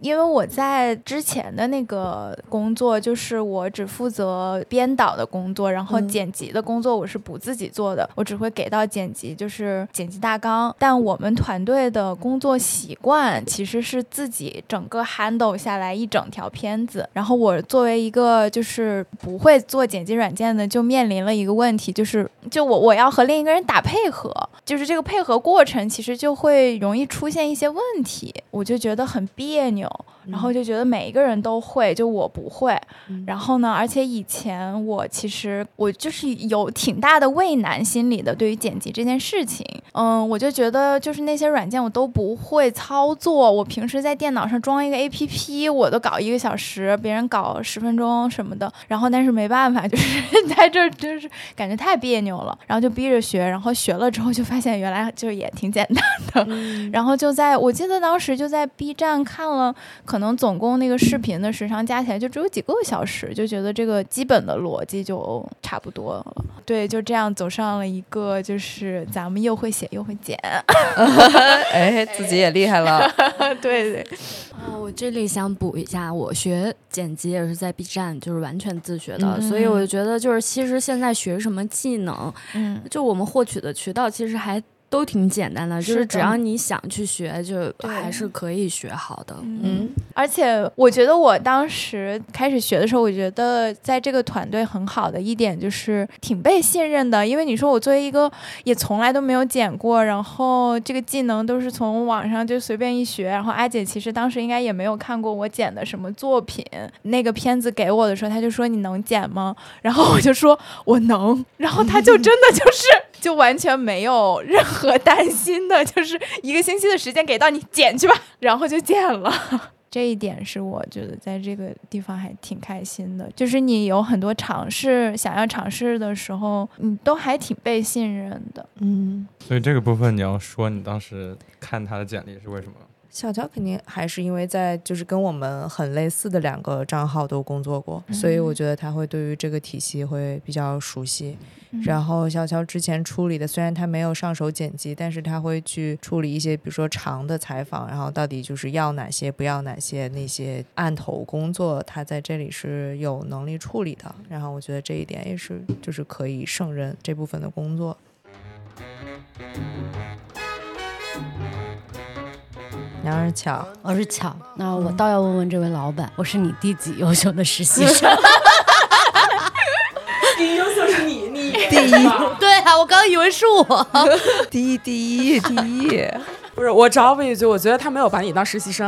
因为我在之前的那个工作，就是我只负责编导的工作，然后嗯剪辑的工作我是不自己做的，我只会给到剪辑，就是剪辑大纲。但我们团队的工作习惯其实是自己整个 handle 下来一整条片子，然后我作为一个就是不会做剪辑软件的，就面临了一个问题，就是就我我要和另一个人打配合，就是这个配合过程其实就会容易出现一些问题，我就觉得很别扭。扭，然后就觉得每一个人都会，就我不会。然后呢，而且以前我其实我就是有挺大的畏难心理的，对于剪辑这件事情，嗯，我就觉得就是那些软件我都不会操作，我平时在电脑上装一个 APP，我都搞一个小时，别人搞十分钟什么的，然后但是没办法，就是 [laughs] 在这儿就是感觉太别扭了，然后就逼着学，然后学了之后就发现原来就也挺简单的，[laughs] 然后就在我记得当时就在 B 站看了，可能总共那个视频的时长加起来就只有几个小时，就觉得这个基本的逻辑就差不多了。对，就这样走上了一个就是咱们又会写又会剪，[laughs] 哎，自己也厉害了。[laughs] 对对，啊，我这里想补一下，我学剪辑也是在 B 站，就是完全自学的，所以我就觉得就是其实现在学什么技能，嗯，就我们获取的渠道其实还。都挺简单的，就是只要你想去学，就还是可以学好的。嗯，而且我觉得我当时开始学的时候，我觉得在这个团队很好的一点就是挺被信任的，因为你说我作为一个也从来都没有剪过，然后这个技能都是从网上就随便一学，然后阿姐其实当时应该也没有看过我剪的什么作品，那个片子给我的时候，她就说你能剪吗？然后我就说我能，然后她就真的就是。[laughs] 就完全没有任何担心的，就是一个星期的时间给到你剪去吧，[laughs] 然后就剪了。[laughs] 这一点是我觉得在这个地方还挺开心的，就是你有很多尝试想要尝试的时候，你都还挺被信任的。嗯，所以这个部分你要说你当时看他的简历是为什么？小乔肯定还是因为在就是跟我们很类似的两个账号都工作过，所以我觉得他会对于这个体系会比较熟悉。然后小乔之前处理的，虽然他没有上手剪辑，但是他会去处理一些，比如说长的采访，然后到底就是要哪些，不要哪些那些案头工作，他在这里是有能力处理的。然后我觉得这一点也是就是可以胜任这部分的工作。杨是巧，我是巧，那我倒要问问这位老板，我是你第几优秀的实习生？[laughs] 第一优秀是你，你 [laughs] 第一，对啊，我刚以为是我。[laughs] 第一，第一，第一。不是我找补一句，我觉得他没有把你当实习生，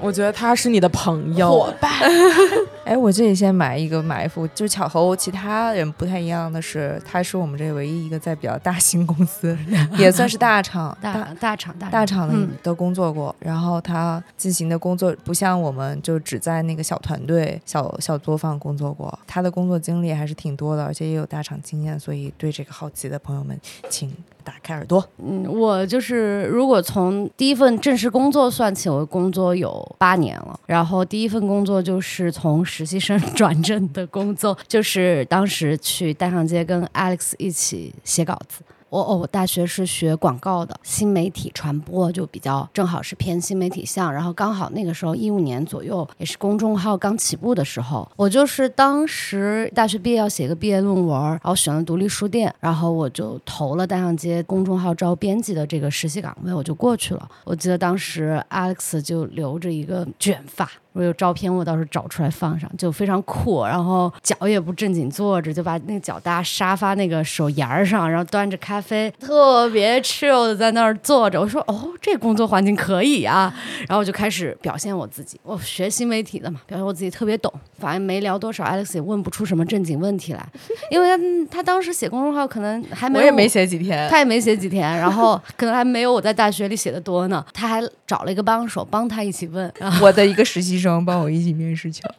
我觉得他是你的朋友。伙伴，[laughs] 哎，我这里先埋一个埋伏，就是巧和我其他人不太一样的是，他是我们这唯一一个在比较大型公司，也算是大厂。大大厂大大厂的嗯都工作过，然后他进行的工作不像我们就只在那个小团队、小小作坊工作过，他的工作经历还是挺多的，而且也有大厂经验，所以对这个好奇的朋友们，请打开耳朵。嗯，我就是如果从第一份正式工作算起，我工作有八年了。然后第一份工作就是从实习生 [laughs] 转正的工作，就是当时去大上街跟 Alex 一起写稿子。我哦，我大学是学广告的，新媒体传播就比较正好是偏新媒体向，然后刚好那个时候一五年左右，也是公众号刚起步的时候，我就是当时大学毕业要写个毕业论文，然后选了独立书店，然后我就投了大象街公众号招编辑的这个实习岗位，我就过去了。我记得当时 Alex 就留着一个卷发。我有照片，我到时候找出来放上，就非常酷。然后脚也不正经坐着，就把那个脚搭沙发那个手沿儿上，然后端着咖啡，特别 chill 的在那儿坐着。我说哦，这工作环境可以啊。然后我就开始表现我自己，我学新媒体的嘛，表现我自己特别懂。反正没聊多少，Alex 也问不出什么正经问题来，因为他他当时写公众号可能还没有我也没写几天，他也没写几天，然后可能还没有我在大学里写的多呢。他还找了一个帮手帮他一起问，[laughs] 我的一个实习生帮我一起面试去了，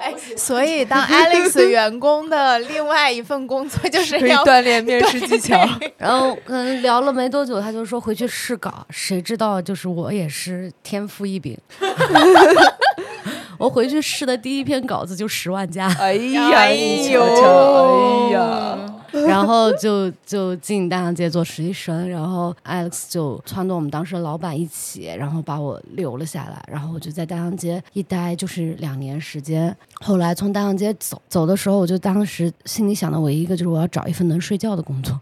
哎，所以当 Alex [laughs] 员工的另外一份工作就是可以要锻炼面试技巧。[laughs] 然后可能聊了没多久，他就说回去试稿。谁知道就是我也是天赋异禀，[laughs] 我回去试的第一篇稿子就十万加，哎呀，哎你呦瞧瞧，哎呀，[laughs] 然后就就进大洋街做实习生，然后 Alex 就撺掇我们当时的老板一起，然后把我留了下来，然后我就在大洋街一待就是两年时间。后来从大洋街走走的时候，我就当时心里想的唯一一个就是我要找一份能睡觉的工作。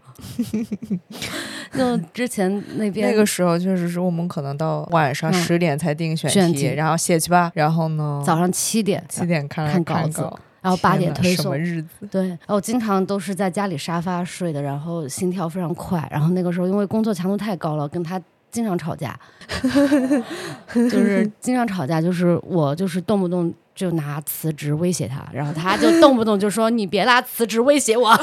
[laughs] 就之前那边那个时候确实是我们可能到晚上嗯。十点才定选题，选题。然后写去吧，然后呢，早上七点七点看看稿子然后八点推送。日子？对，然后我经常都是在家里沙发睡的，然后心跳非常快，然后那个时候因为工作强度太高了，跟他经常吵架，[laughs] 就是经常吵架，就是我就是动不动就拿辞职威胁他，然后他就动不动就说你别拿辞职威胁我。[laughs]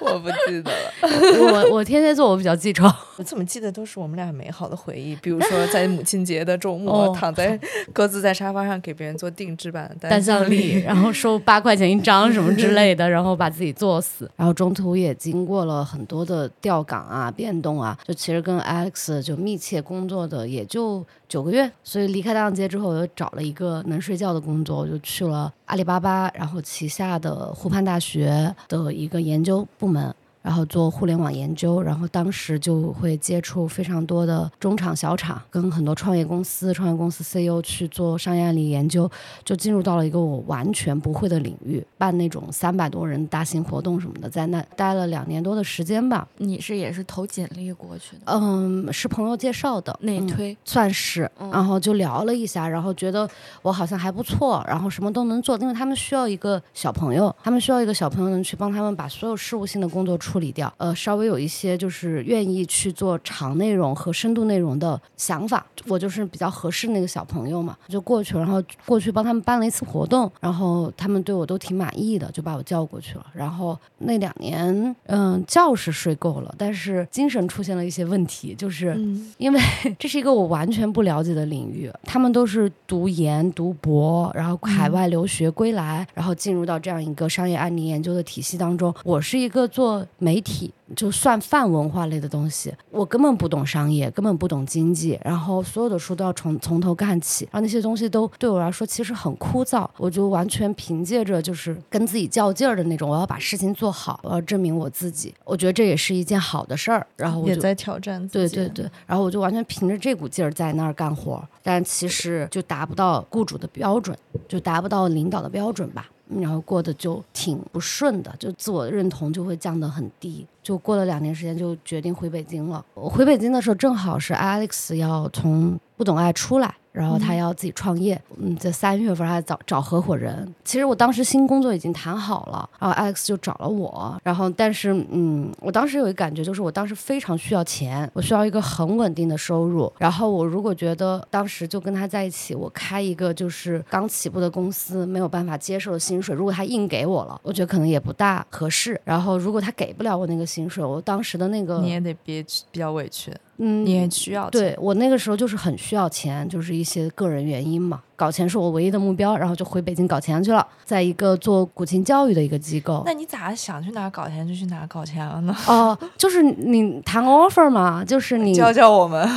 我不记得了，[laughs] 我我天蝎座我比较记仇，我怎么记得都是我们俩美好的回忆？比如说在母亲节的周 [laughs] 末，哦躺在各自在沙发上给别人做定制版的单向向力，然后收八块钱一张什么之类的，然后把自己作死，然后中途也经过了很多的调岗啊、变动啊，就其实跟 Alex 就密切工作的也就九个月，所以离开大浪街之后，我又找了一个能睡觉的工作，我就去了阿里巴巴，然后旗下的湖畔大学的一个研究部门。然后做互联网研究，然后当时就会接触非常多的中厂、小厂，跟很多创业公司、创业公司 CEO 去做商业案例研究，就进入到了一个我完全不会的领域，办那种三百多人大型活动什么的，在那待了两年多的时间吧。你是也是投简历过去的，嗯，是朋友介绍的，嗯内推。算是，嗯然后就聊了一下，然后觉得我好像还不错，然后什么都能做，因为他们需要一个小朋友，他们需要一个小朋友能去帮他们把所有事务性的工作处理掉，呃，稍微有一些就是愿意去做长内容和深度内容的想法，我就是比较合适那个小朋友嘛，就过去了，然后过去帮他们办了一次活动，然后他们对我都挺满意的，就把我叫过去了，然后那两年，嗯，觉是睡够了，但是精神出现了一些问题，就是。嗯，因为 [laughs] 这是一个我完全不了解的领域，他们都是读研、读博，然后海外留学归来，然后进入到这样一个商业案例研究的体系当中。我是一个做媒体。就算泛文化类的东西，我根本不懂商业，根本不懂经济，然后所有的书都要从从头干起，然后那些东西都对我来说其实很枯燥，我就完全凭借着就是跟自己较劲儿的那种，我要把事情做好，我要证明我自己，我觉得这也是一件好的事儿，然后我就也在挑战自己。对对对，然后我就完全凭着这股劲儿在那儿干活，但其实就达不到雇主的标准，就达不到领导的标准吧。然后过得就挺不顺的，就自我认同就会降得很低。就过了两年时间，就决定回北京了。我回北京的时候，正好是 Alex 要从不懂爱出来，然后他要自己创业。嗯，在三月份还找找合伙人。其实我当时新工作已经谈好了，然后 Alex 就找了我。然后，但是嗯，我当时有一个感觉，就是我当时非常需要钱，我需要一个很稳定的收入。然后我如果觉得当时就跟他在一起，我开一个就是刚起步的公司，没有办法接受的薪水，如果他硬给我了，我觉得可能也不大合适。然后如果他给不了我那个薪水，我当时的那个你也得憋屈，比较委屈，嗯，你也需要钱对我那个时候就是很需要钱，就是一些个人原因嘛，搞钱是我唯一的目标，然后就回北京搞钱去了，在一个做古琴教育的一个机构。那你咋想去哪儿搞钱就去哪儿搞钱了呢？[laughs] 哦、就是你谈 offer 嘛，就是你教教我们。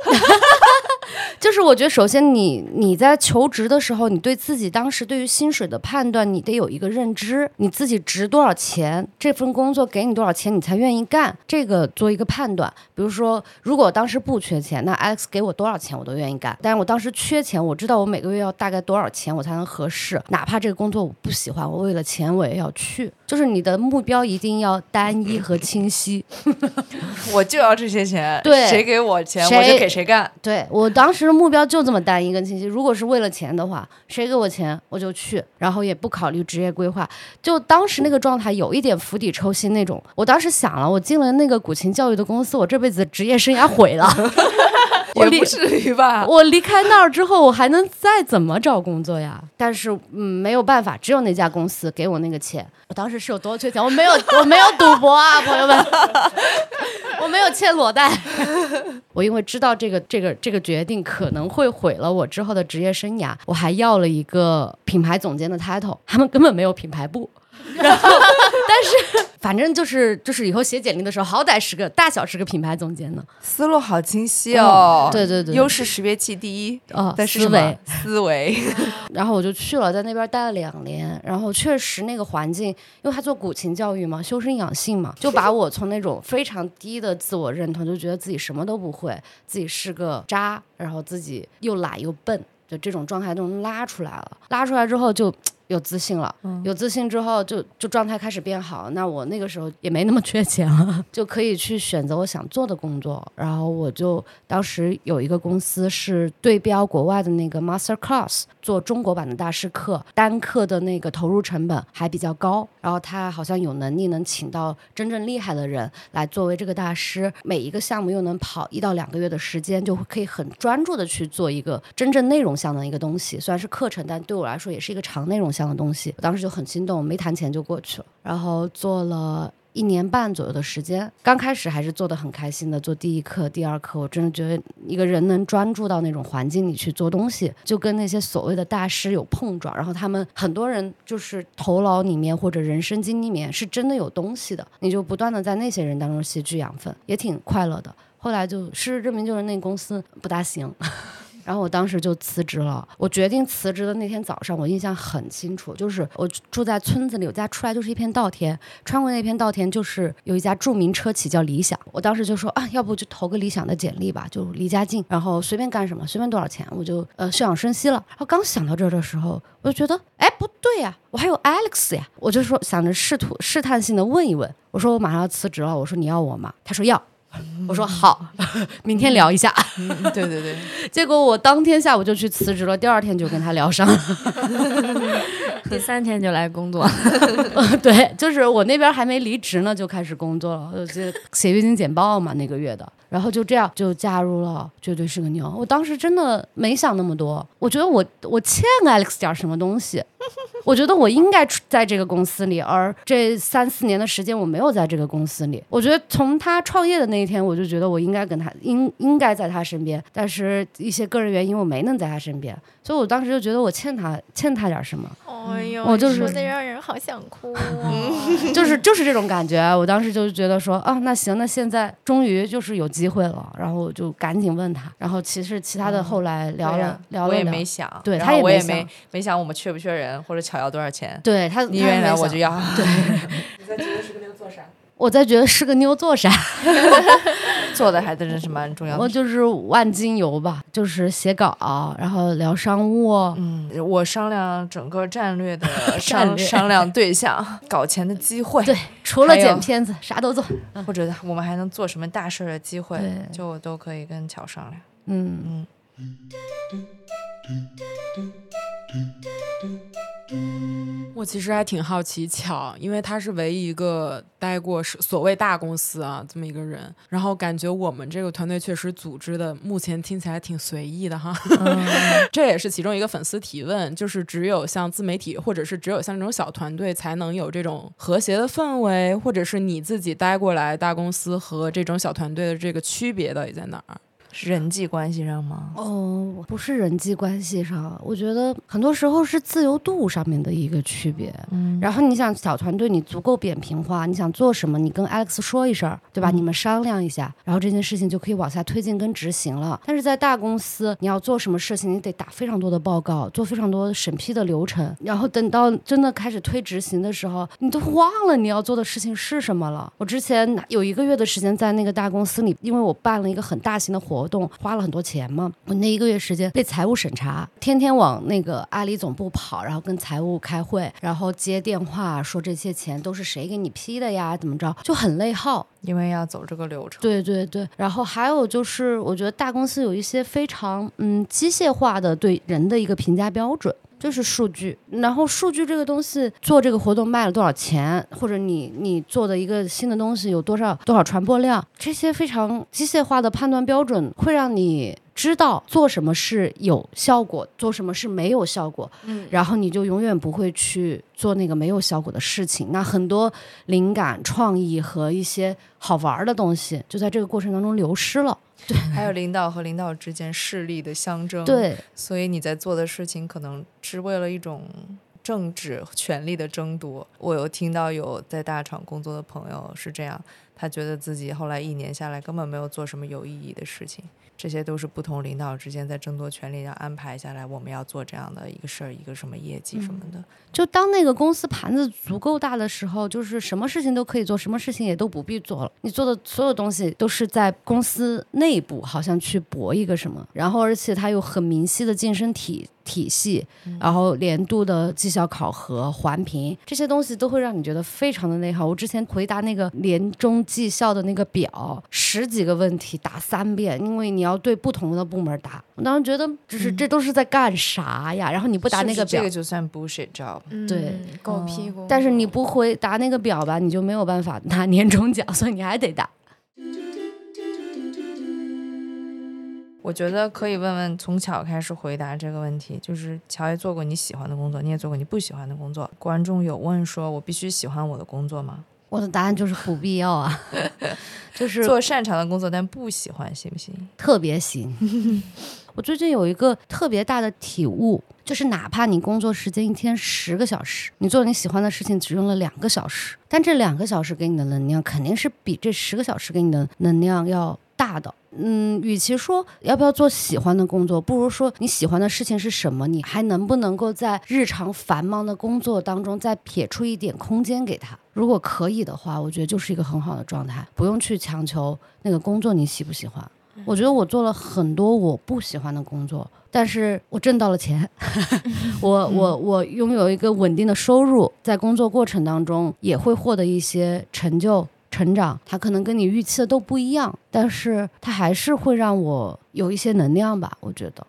[laughs] 就是我觉得，首先你你在求职的时候，你对自己当时对于薪水的判断，你得有一个认知，你自己值多少钱，这份工作给你多少钱，你才愿意干，这个做一个判断。比如说，如果我当时不缺钱，那 Alex 给我多少钱我都愿意干。但是我当时缺钱，我知道我每个月要大概多少钱我才能合适，哪怕这个工作我不喜欢，我为了钱我也要去。就是你的目标一定要单一和清晰。[laughs] 我就要这些钱，对谁给我钱我就给谁干。对我当时其实目标就这么单一跟清晰。如果是为了钱的话，谁给我钱我就去，然后也不考虑职业规划。就当时那个状态有一点釜底抽薪那种。我当时想了，我进了那个古琴教育的公司，我这辈子职业生涯毁了。我离也不至于吧？[laughs] 我离开那儿之后，我还能再怎么找工作呀？但是嗯，没有办法，只有那家公司给我那个钱。我当时是有多缺钱？我没有，我没有赌博啊，朋友们，我没有欠裸贷。[laughs] 我因为知道这个这个这个决定可能会毁了我之后的职业生涯，我还要了一个品牌总监的 title，他们根本没有品牌部。然后，但是 [laughs] 反正就是就是以后写简历的时候，好歹是个大小是个品牌总监呢。思路好清晰哦。嗯对对对优势识别器第一。哦，但是什么思维。思维，[laughs] 然后我就去了，在那边待了两年，然后确实那个环境，因为他做古琴教育嘛，修身养性嘛，就把我从那种非常低的自我认同，就觉得自己什么都不会，自己是个渣，然后自己又懒又笨。就这种状态都能拉出来了，拉出来之后就有自信了，嗯有自信之后就就状态开始变好。那我那个时候也没那么缺钱了，[laughs] 就可以去选择我想做的工作。然后我就当时有一个公司是对标国外的那个 Master Class，做中国版的大师课，单课的那个投入成本还比较高。然后他好像有能力能请到真正厉害的人来作为这个大师，每一个项目又能跑一到两个月的时间，就会可以很专注的去做一个真正内容向的一个东西。虽然是课程，但对我来说也是一个长内容向的东西。我当时就很心动，没谈钱就过去了，然后做了。一年半左右的时间，刚开始还是做的很开心的，做第一课、第二课，我真的觉得一个人能专注到那种环境里去做东西，就跟那些所谓的大师有碰撞，然后他们很多人就是头脑里面或者人生经里面是真的有东西的，你就不断的在那些人当中吸取养分，也挺快乐的。后来就事实证明，就是那公司不大行。然后我当时就辞职了。我决定辞职的那天早上，我印象很清楚，就是我住在村子里，我家出来就是一片稻田，穿过那片稻田就是有一家著名车企叫理想。我当时就说啊，要不就投个理想的简历吧，就离家近，然后随便干什么，随便多少钱，我就呃休养生息了。然后刚想到这儿的时候，我就觉得哎不对呀，我还有 Alex 呀，我就说想着试图试探性的问一问，我说我马上要辞职了，我说你要我吗？他说要。我说好，明天聊一下。嗯，对对对，[laughs] 结果我当天下午就去辞职了，第二天就跟他聊上了。第 [laughs] 三天就来工作，[laughs] [laughs] 对，就是我那边还没离职呢，就开始工作了，就写月经简报嘛，那个月的。然后就这样就加入了，绝对是个牛。我当时真的没想那么多，我觉得我我欠 Alex 点什么东西，我觉得我应该在这个公司里，而这三四年的时间我没有在这个公司里。我觉得从他创业的那一天，我就觉得我应该跟他应应该在他身边，但是一些个人原因我没能在他身边，所以我当时就觉得我欠他欠他点什么。哎呦，我就是说的让人好想哭、哦。就是就是这种感觉，我当时就觉得说啊，那行，那现在终于就是有机会了，然后我就赶紧问他，然后其实其他的后来聊了、聊了我也没想，对他也没想我也没没想我们缺不缺人或者巧要多少钱，对他，你愿意来我就要。[laughs] [laughs] 对，我在觉得是个妞做啥，[laughs] 做的还真是蛮重要的。我就是万金油吧，就是写稿，然后聊商务，嗯，我商量整个战略的商 [laughs] 略。商量对象，搞钱的机会，对，除了剪片子啥都做，或者我们还能做什么大事儿的机会，就我都可以跟乔商量。嗯。我其实还挺好奇巧，因为他是唯一一个待过是所谓大公司啊这么一个人，然后感觉我们这个团队确实组织的目前听起来挺随意的哈，[laughs] 这也是其中一个粉丝提问，就是只有像自媒体或者是只有像这种小团队才能有这种和谐的氛围，或者是你自己待过来大公司和这种小团队的这个区别到底在哪儿？是人际关系上吗？哦，不是人际关系上，我觉得很多时候是自由度上面的一个区别。嗯，然后你想小团队，你足够扁平化，你想做什么，你跟 Alex 说一声，对吧？你们商量一下，然后这件事情就可以往下推进跟执行了。但是在大公司，你要做什么事情，你得打非常多的报告，做非常多审批的流程，然后等到真的开始推执行的时候，你都忘了你要做的事情是什么了。我之前有一个月的时间在那个大公司里，因为我办了一个很大型的活动，花了很多钱嘛，我那一个月时间被财务审查，天天往那个阿里总部跑，然后跟财务开会，然后接电话说这些钱都是谁给你批的呀，怎么着，就很内耗。因为要走这个流程。对对对，然后还有就是，我觉得大公司有一些非常嗯机械化的对人的一个评价标准。就是数据，然后数据这个东西，做这个活动卖了多少钱，或者你你做的一个新的东西有多少多少传播量，这些非常机械化的判断标准，会让你知道做什么是有效果，做什么是没有效果，嗯，然后你就永远不会去做那个没有效果的事情。那很多灵感、创意和一些好玩儿的东西，就在这个过程当中流失了。还有领导和领导之间势力的相争，，对，所以你在做的事情可能是为了一种政治权力的争夺。我有听到有在大厂工作的朋友是这样，他觉得自己后来一年下来根本没有做什么有意义的事情。这些都是不同领导之间在争夺权力，要安排下来，我们要做这样的一个事儿，一个什么业绩什么的。就当那个公司盘子足够大的时候，就是什么事情都可以做，什么事情也都不必做了。你做的所有东西都是在公司内部，好像去搏一个什么，然后而且它有很明晰的晋升体。体系，然后年度的绩效考核、环评这些东西都会让你觉得非常的内耗。我之前回答那个年终绩效的那个表，十几个问题答三遍，因为你要对不同的部门答。我当时觉得，就是这都是在干啥呀？然后你不答那个表是是这个，就算 bullshit job。对嗯狗屁股。但是你不回答那个表吧，你就没有办法拿年终奖，所以你还得答。我觉得可以问问从巧开始回答这个问题，就是乔也做过你喜欢的工作，你也做过你不喜欢的工作。观众有问说，我必须喜欢我的工作吗？[laughs] 我的答案就是不必要啊，[laughs] 就是做擅长的工作，但不喜欢，行不行？特别行。[laughs] 我最近有一个特别大的体悟，就是哪怕你工作时间一天十个小时，你做你喜欢的事情只用了两个小时，但这两个小时给你的能量肯定是比这十个小时给你的能量要大的。嗯，与其说要不要做喜欢的工作，不如说你喜欢的事情是什么，你还能不能够在日常繁忙的工作当中再撇出一点空间给他？如果可以的话，我觉得就是一个很好的状态，不用去强求那个工作你喜不喜欢。我觉得我做了很多我不喜欢的工作，但是我挣到了钱，[laughs] 我我我拥有一个稳定的收入，在工作过程当中也会获得一些成就。成长，它可能跟你预期的都不一样，但是它还是会让我有一些能量吧，我觉得。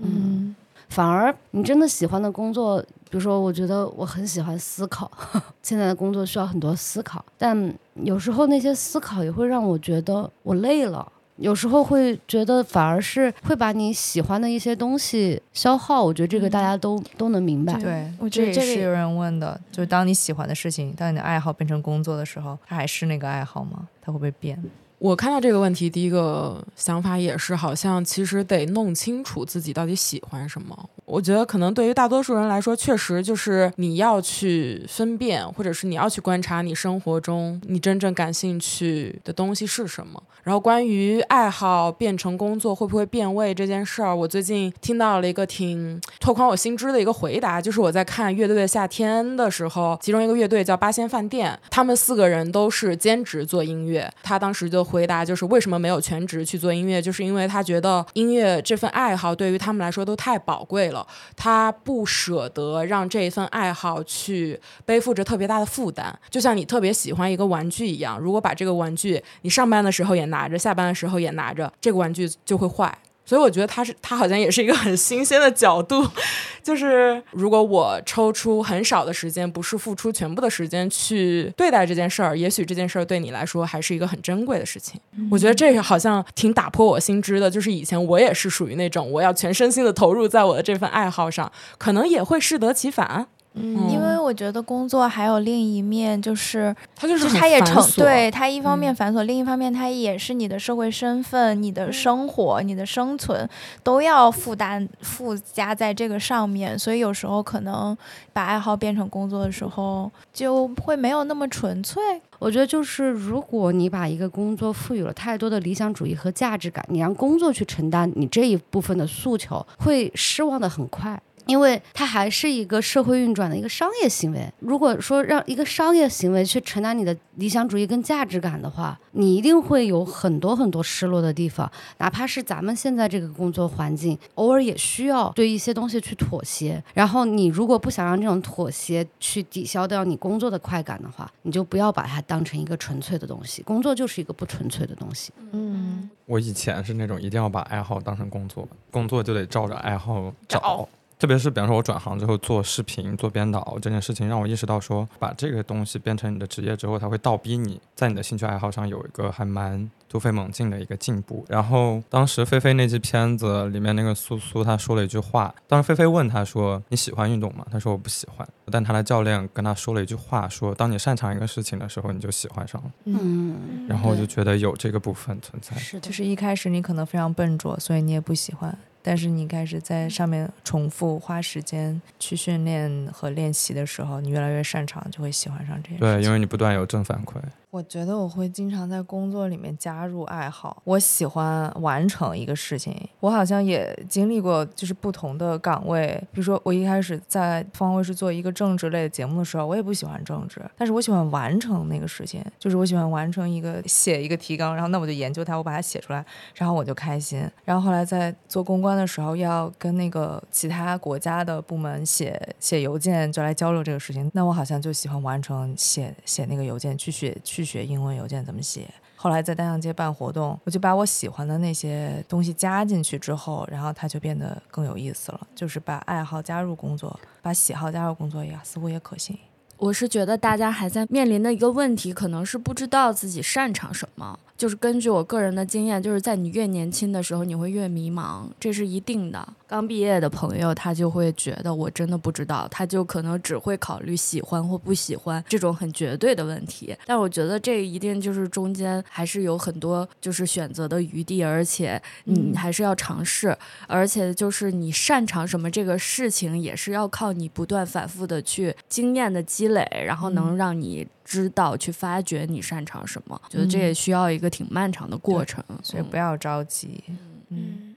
嗯，反而你真的喜欢的工作，比如说，我觉得我很喜欢思考，[laughs] 现在的工作需要很多思考，但有时候那些思考也会让我觉得我累了。有时候会觉得反而是会把你喜欢的一些东西消耗，我觉得这个大家都、都能明白。对，我觉得也是有人问的，就是当你喜欢的事情，当你的爱好变成工作的时候，它还是那个爱好吗？它会不会变？我看到这个问题，第一个想法也是，好像其实得弄清楚自己到底喜欢什么。我觉得可能对于大多数人来说，确实就是你要去分辨，或者是你要去观察你生活中你真正感兴趣的东西是什么。然后关于爱好变成工作会不会变味这件事儿，我最近听到了一个挺拓宽我心知的一个回答，就是我在看《乐队的夏天》的时候，其中一个乐队叫八仙饭店，他们四个人都是兼职做音乐。他当时就回答，就是为什么没有全职去做音乐，就是因为他觉得音乐这份爱好对于他们来说都太宝贵了，他不舍得让这一份爱好去背负着特别大的负担，就像你特别喜欢一个玩具一样，如果把这个玩具你上班的时候也拿着，下班的时候也拿着，这个玩具就会坏。所以我觉得他是他好像也是一个很新鲜的角度，[laughs] 就是如果我抽出很少的时间，不是付出全部的时间去对待这件事儿，也许这件事儿对你来说还是一个很珍贵的事情。我觉得这个好像挺打破我心知的，就是以前我也是属于那种我要全身心的投入在我的这份爱好上，可能也会适得其反。嗯因为我觉得工作还有另一面，就是它就是就是它也成对它一方面嗯繁琐，另一方面它也是你的社会身份、你的生活、你的生存都要负担附加在这个上面，所以有时候可能把爱好变成工作的时候，就会没有那么纯粹。我觉得就是，如果你把一个工作赋予了太多的理想主义和价值感，你让工作去承担你这一部分的诉求，会失望的很快。因为它还是一个社会运转的一个商业行为。如果说让一个商业行为去承担你的理想主义跟价值感的话，你一定会有很多很多失落的地方。哪怕是咱们现在这个工作环境，偶尔也需要对一些东西去妥协。然后你如果不想让这种妥协去抵消掉你工作的快感的话，你就不要把它当成一个纯粹的东西。工作就是一个不纯粹的东西。嗯，我以前是那种一定要把爱好当成工作，工作就得照着爱好找。找特别是比方说，我转行之后做视频、做编导这件事情，让我意识到说，把这个东西变成你的职业之后，它会倒逼你在你的兴趣爱好上有一个还蛮突飞猛进的一个进步。然后当时菲菲那支片子里面那个苏苏，她说了一句话，当时菲菲问他说：“你喜欢运动吗？”他说：“我不喜欢。”但他的教练跟他说了一句话，说：“当你擅长一个事情的时候，你就喜欢上了。嗯，”然后我就觉得有这个部分存在。是的，就是一开始你可能非常笨拙，所以你也不喜欢。但是你开始在上面重复花时间去训练和练习的时候，你越来越擅长，就会喜欢上这些对，因为你不断有正反馈。我觉得我会经常在工作里面加入爱好。我喜欢完成一个事情。我好像也经历过，就是不同的岗位。比如说，我一开始在方卫视做一个政治类的节目的时候，我也不喜欢政治，但是我喜欢完成那个事情。就是我喜欢完成一个写一个提纲，然后那我就研究它，我把它写出来，然后我就开心。然后后来在做公关的时候，要跟那个其他国家的部门写写邮件，就来交流这个事情。那我好像就喜欢完成写写那个邮件，去写去去学英文邮件怎么写。后来在单向街办活动，我就把我喜欢的那些东西加进去之后，然后它就变得更有意思了。就是把爱好加入工作，把喜好加入工作，呀，似乎也可行。我是觉得大家还在面临的一个问题，可能是不知道自己擅长什么。就是根据我个人的经验，就是在你越年轻的时候，你会越迷茫，这是一定的。刚毕业的朋友，他就会觉得我真的不知道，他就可能只会考虑喜欢或不喜欢这种很绝对的问题。但我觉得这一定就是中间还是有很多就是选择的余地，而且你还是要尝试，而且就是你擅长什么这个事情，也是要靠你不断反复的去经验的积累，然后能让你。知道去发掘你擅长什么，觉得这也需要一个挺漫长的过程，所以不要着急。嗯。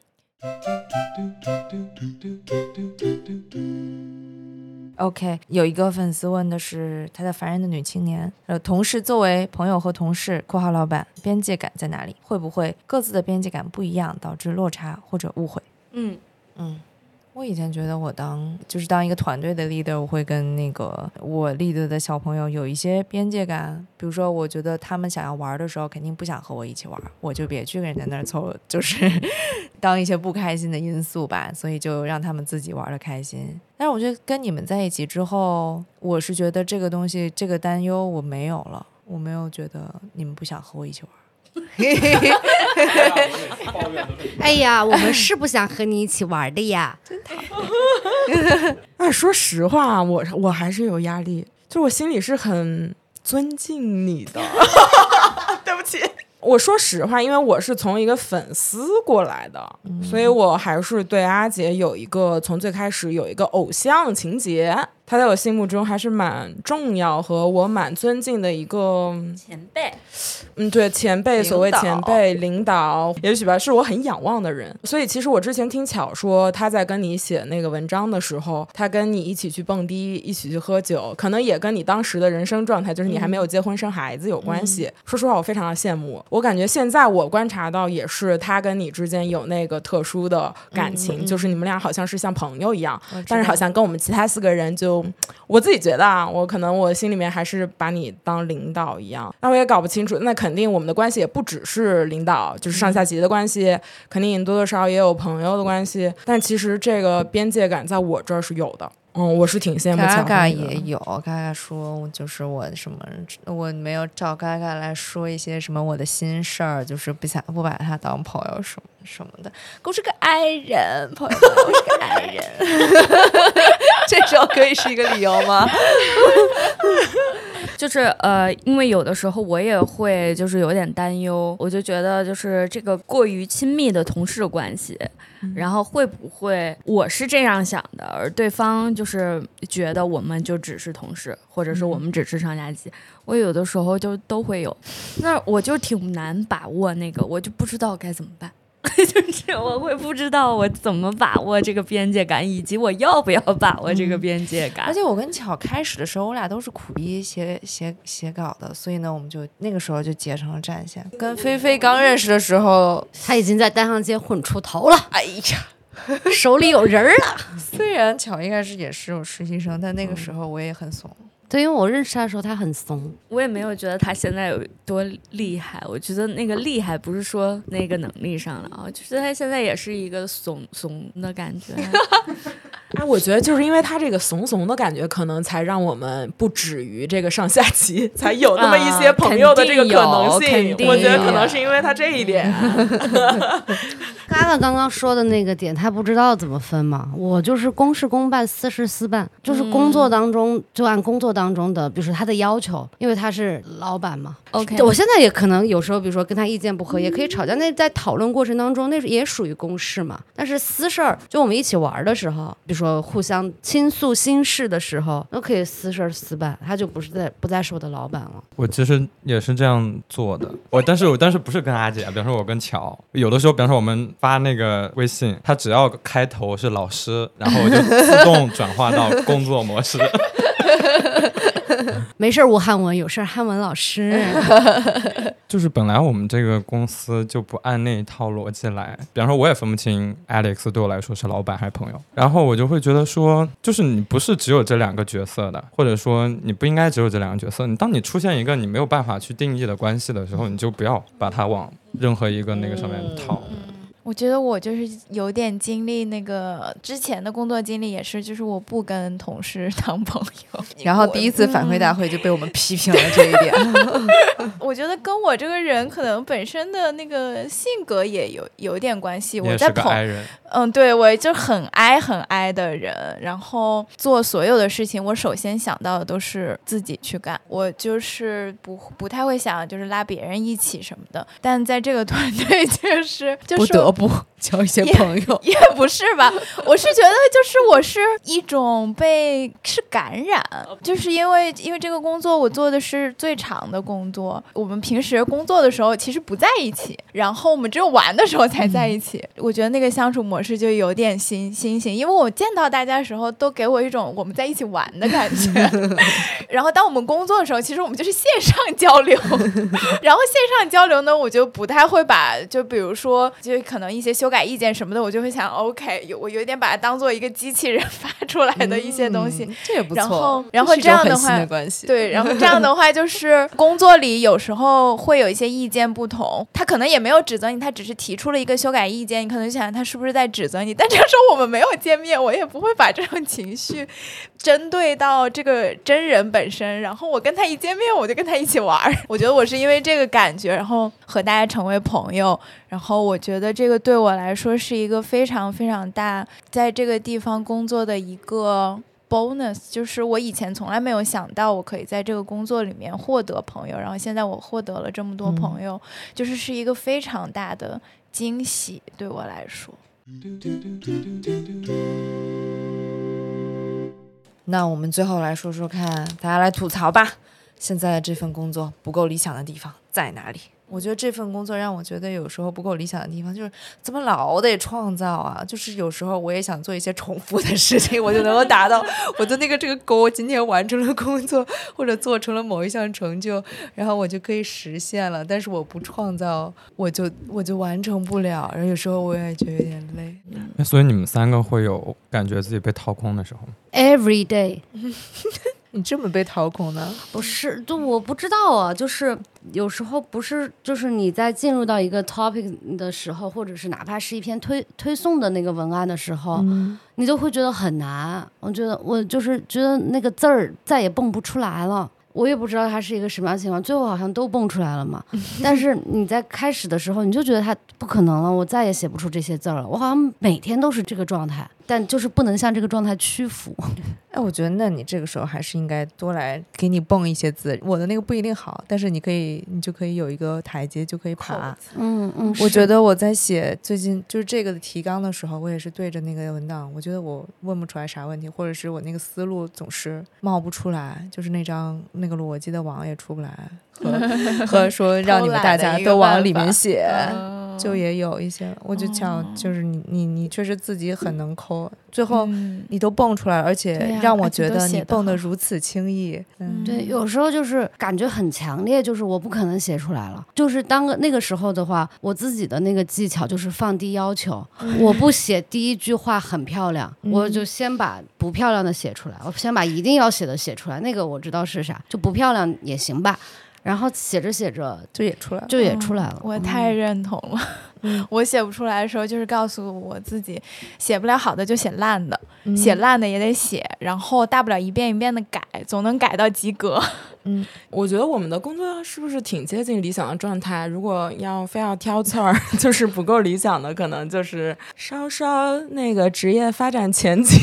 OK，有一个粉丝问的是他的烦人的女青年，呃，同事作为朋友和同事（括号老板），边界感在哪里？会不会各自的边界感不一样，导致落差或者误会？嗯嗯。我以前觉得我当就是当一个团队的 leader，我会跟那个我 leader 的小朋友有一些边界感。比如说，我觉得他们想要玩的时候，肯定不想和我一起玩，我就别去跟人家那儿凑，就是 [laughs] 当一些不开心的因素吧。所以就让他们自己玩的开心。但是我觉得跟你们在一起之后，我是觉得这个东西这个担忧我没有了，我没有觉得你们不想和我一起玩。哎呀，我们是不想和你一起玩的呀！真讨厌。哎，说实话，我我还是有压力，就我心里是很尊敬你的。[laughs] 对不起，我说实话，因为我是从一个粉丝过来的，所以我还是对阿杰有一个从最开始有一个偶像情节。他在我心目中还是蛮重要和我蛮尊敬的一个前辈。嗯，对，前辈，所谓前辈领导，也许吧，是我很仰望的人。所以其实我之前听巧说，他在跟你写那个文章的时候，他跟你一起去蹦迪，一起去喝酒，可能也跟你当时的人生状态，就是你还没有结婚生孩子有关系。说实话，我非常的羡慕。我感觉现在我观察到，也是他跟你之间有那个特殊的感情，就是你们俩好像是像朋友一样，但是好像跟我们其他四个人就。我自己觉得啊，我可能我心里面还是把你当领导一样，那我也搞不清楚。那肯定我们的关系也不只是领导，就是上下级的关系，肯定多多少少也有朋友的关系。但其实这个边界感在我这儿是有的。嗯，我是挺羡慕。嘎嘎也有，嘎嘎说就是我什么，我没有找嘎嘎来说一些什么我的心事儿，就是不想不把他当朋友什么什么的。我是个爱人，朋友，我是个爱人。[laughs] 这时候可以是一个理由吗？[laughs] 就是呃，因为有的时候我也会就是有点担忧，我就觉得就是这个过于亲密的同事关系。然后会不会我是这样想的，而对方就是觉得我们就只是同事，或者是我们只是上下级？我有的时候就都会有，那我就挺难把握那个，我就不知道该怎么办。[laughs] 就是我会不知道我怎么把握这个边界感，以及我要不要把握这个边界感。而且我跟巧开始的时候，我俩都是苦逼写写写稿的，所以呢，我们就那个时候就结成了战线。跟菲菲刚认识的时候，他已经在单向街混出头了。哎呀，手里有人了。虽然巧一开始也是有实习生，但那个时候我也很怂。对，因为我认识他的时候，他很怂，我也没有觉得他现在有多厉害。我觉得那个厉害不是说那个能力上的啊，就是他现在也是一个怂怂的感觉。[laughs] 哎，我觉得就是因为他这个怂怂的感觉，可能才让我们不止于这个上下级，[laughs] 才有那么一些朋友的这个可能性。我觉得可能是因为他这一点。[laughs] [laughs] 嘎嘎刚刚说的那个点，他不知道怎么分嘛。我就是公事公办，私事私办，就是工作当中就按工作当中的，比如说他的要求，因为他是老板嘛。OK，我现在也可能有时候，比如说跟他意见不合，也可以吵架。那在讨论过程当中，那也属于公事嘛。但是私事儿，就我们一起玩的时候，比如说互相倾诉心事的时候，都可以私事儿私办，他就不是在不再是我的老板了。我其实也是这样做的，我但是我但是不是跟阿姐，比方说我跟乔，有的时候比方说我们发那个微信，他只要开头是老师，然后我就自动转化到工作模式。没事儿，吴汉文有事儿，汉文老师。[laughs] 就是本来我们这个公司就不按那一套逻辑来，比方说我也分不清 Alex 对我来说是老板还是朋友，然后我就会觉得说，就是你不是只有这两个角色的，或者说你不应该只有这两个角色。你当你出现一个你没有办法去定义的关系的时候，你就不要把它往任何一个那个上面套。我觉得我就是有点经历那个之前的工作经历，也是就是我不跟同事 [laughs] 当朋友。然后第一次反馈大会就被我们批评了这一点。[laughs] 我觉得跟我这个人可能本身的那个性格也有有点关系。我在朋是个 I 人，嗯，对我就很哀很哀的人，然后做所有的事情，我首先想到的都是自己去干，我就是不不太会想就是拉别人一起什么的。但在这个团队，就是就是不得不交一些朋友。也不是吧，我是觉得就是我是一种被是感染，就是因为因为这个工作我做的是最长的工作，我们平时工作的时候其实不在一起，然后我们只有玩的时候才在一起。我觉得那个相处模式就有点新新型，因为我见到大家的时候都给我一种我们在一起玩的感觉，[laughs] 然后当我们工作的时候，其实我们就是线上交流，[laughs] 然后线上交流呢，我就不太会把就比如说就可能一些修改意见什么的，我就会想 OK，有我有点把它当做一个机器人 [laughs] 发出来的一些东西。嗯这也不错。然后然后这样的话的关系，对，然后这样的话就是 [laughs] 工作里有时候会有一些意见不同，他可能也没有指责你，他只是提出了一个修改意见，你可能就想他是不是在指责你，但这个时候我们没有见面，我也不会把这种情绪针对到这个真人本身，然后我跟他一见面我就跟他一起玩儿，[laughs] 我觉得我是因为这个感觉，然后和大家成为朋友，然后我觉得这个对我来说是一个非常非常大，在这个地方工作的一个 bonus，就是我以前从来没有想到我可以在这个工作里面获得朋友，然后现在我获得了这么多朋友，就是是一个非常大的惊喜对我来说。那我们最后来说说看，大家来吐槽吧。现在这份工作不够理想的地方在哪里？我觉得这份工作让我觉得有时候不够理想的地方就是怎么老得创造啊！就是有时候我也想做一些重复的事情，我就能够达到我的那个这个勾。今天完成了工作，或者做成了某一项成就，然后我就可以实现了。但是我不创造，我就我就完成不了。然后有时候我也觉得有点累。那所以你们三个会有感觉自己被掏空的时候吗？Every day，你这么被掏空呢？不是，就我不知道啊，就是有时候不是，就是你在进入到一个 topic 的时候，或者是哪怕是一篇推推送的那个文案的时候，你就会觉得很难。我觉得我就是觉得那个字儿再也蹦不出来了。我也不知道它是一个什么样的情况，最后好像都蹦出来了嘛。[laughs] 但是你在开始的时候，你就觉得它不可能了，我再也写不出这些字儿了。我好像每天都是这个状态，但就是不能向这个状态屈服。[laughs] 哎，我觉得那你这个时候还是应该多来给你蹦一些字。我的那个不一定好，但是你可以，你就可以有一个台阶，就可以爬。嗯嗯，我觉得我在写最近就是这个的提纲的时候，我也是对着那个文档，我觉得我问不出来啥问题，或者是我那个思路总是冒不出来，就是那张那个逻辑的网也出不来，和 [laughs] 和说让你们大家都往里面写。就也有一些，我就想，就是你你你确实自己很能抠，最后嗯你都蹦出来，而且让我觉得你蹦得如此轻易。嗯，对，有时候就是感觉很强烈，就是我不可能写出来了。就是当个那个时候的话，我自己的那个技巧就是放低要求，我不写第一句话很漂亮，我就先把不漂亮的写出来，我先把一定要写的写出来。那个我知道是啥，就不漂亮也行吧。然后写着写着就也出来了。就也出来了。我太认同了。嗯 [laughs] 我写不出来的时候，就是告诉我自己，写不了好的就写烂的，嗯写烂的也得写，然后大不了一遍一遍的改，总能改到及格。[laughs] 嗯，我觉得我们的工作是不是挺接近理想的状态？如果要非要挑刺儿，[laughs] 就是不够理想的，可能就是稍稍那个职业发展前景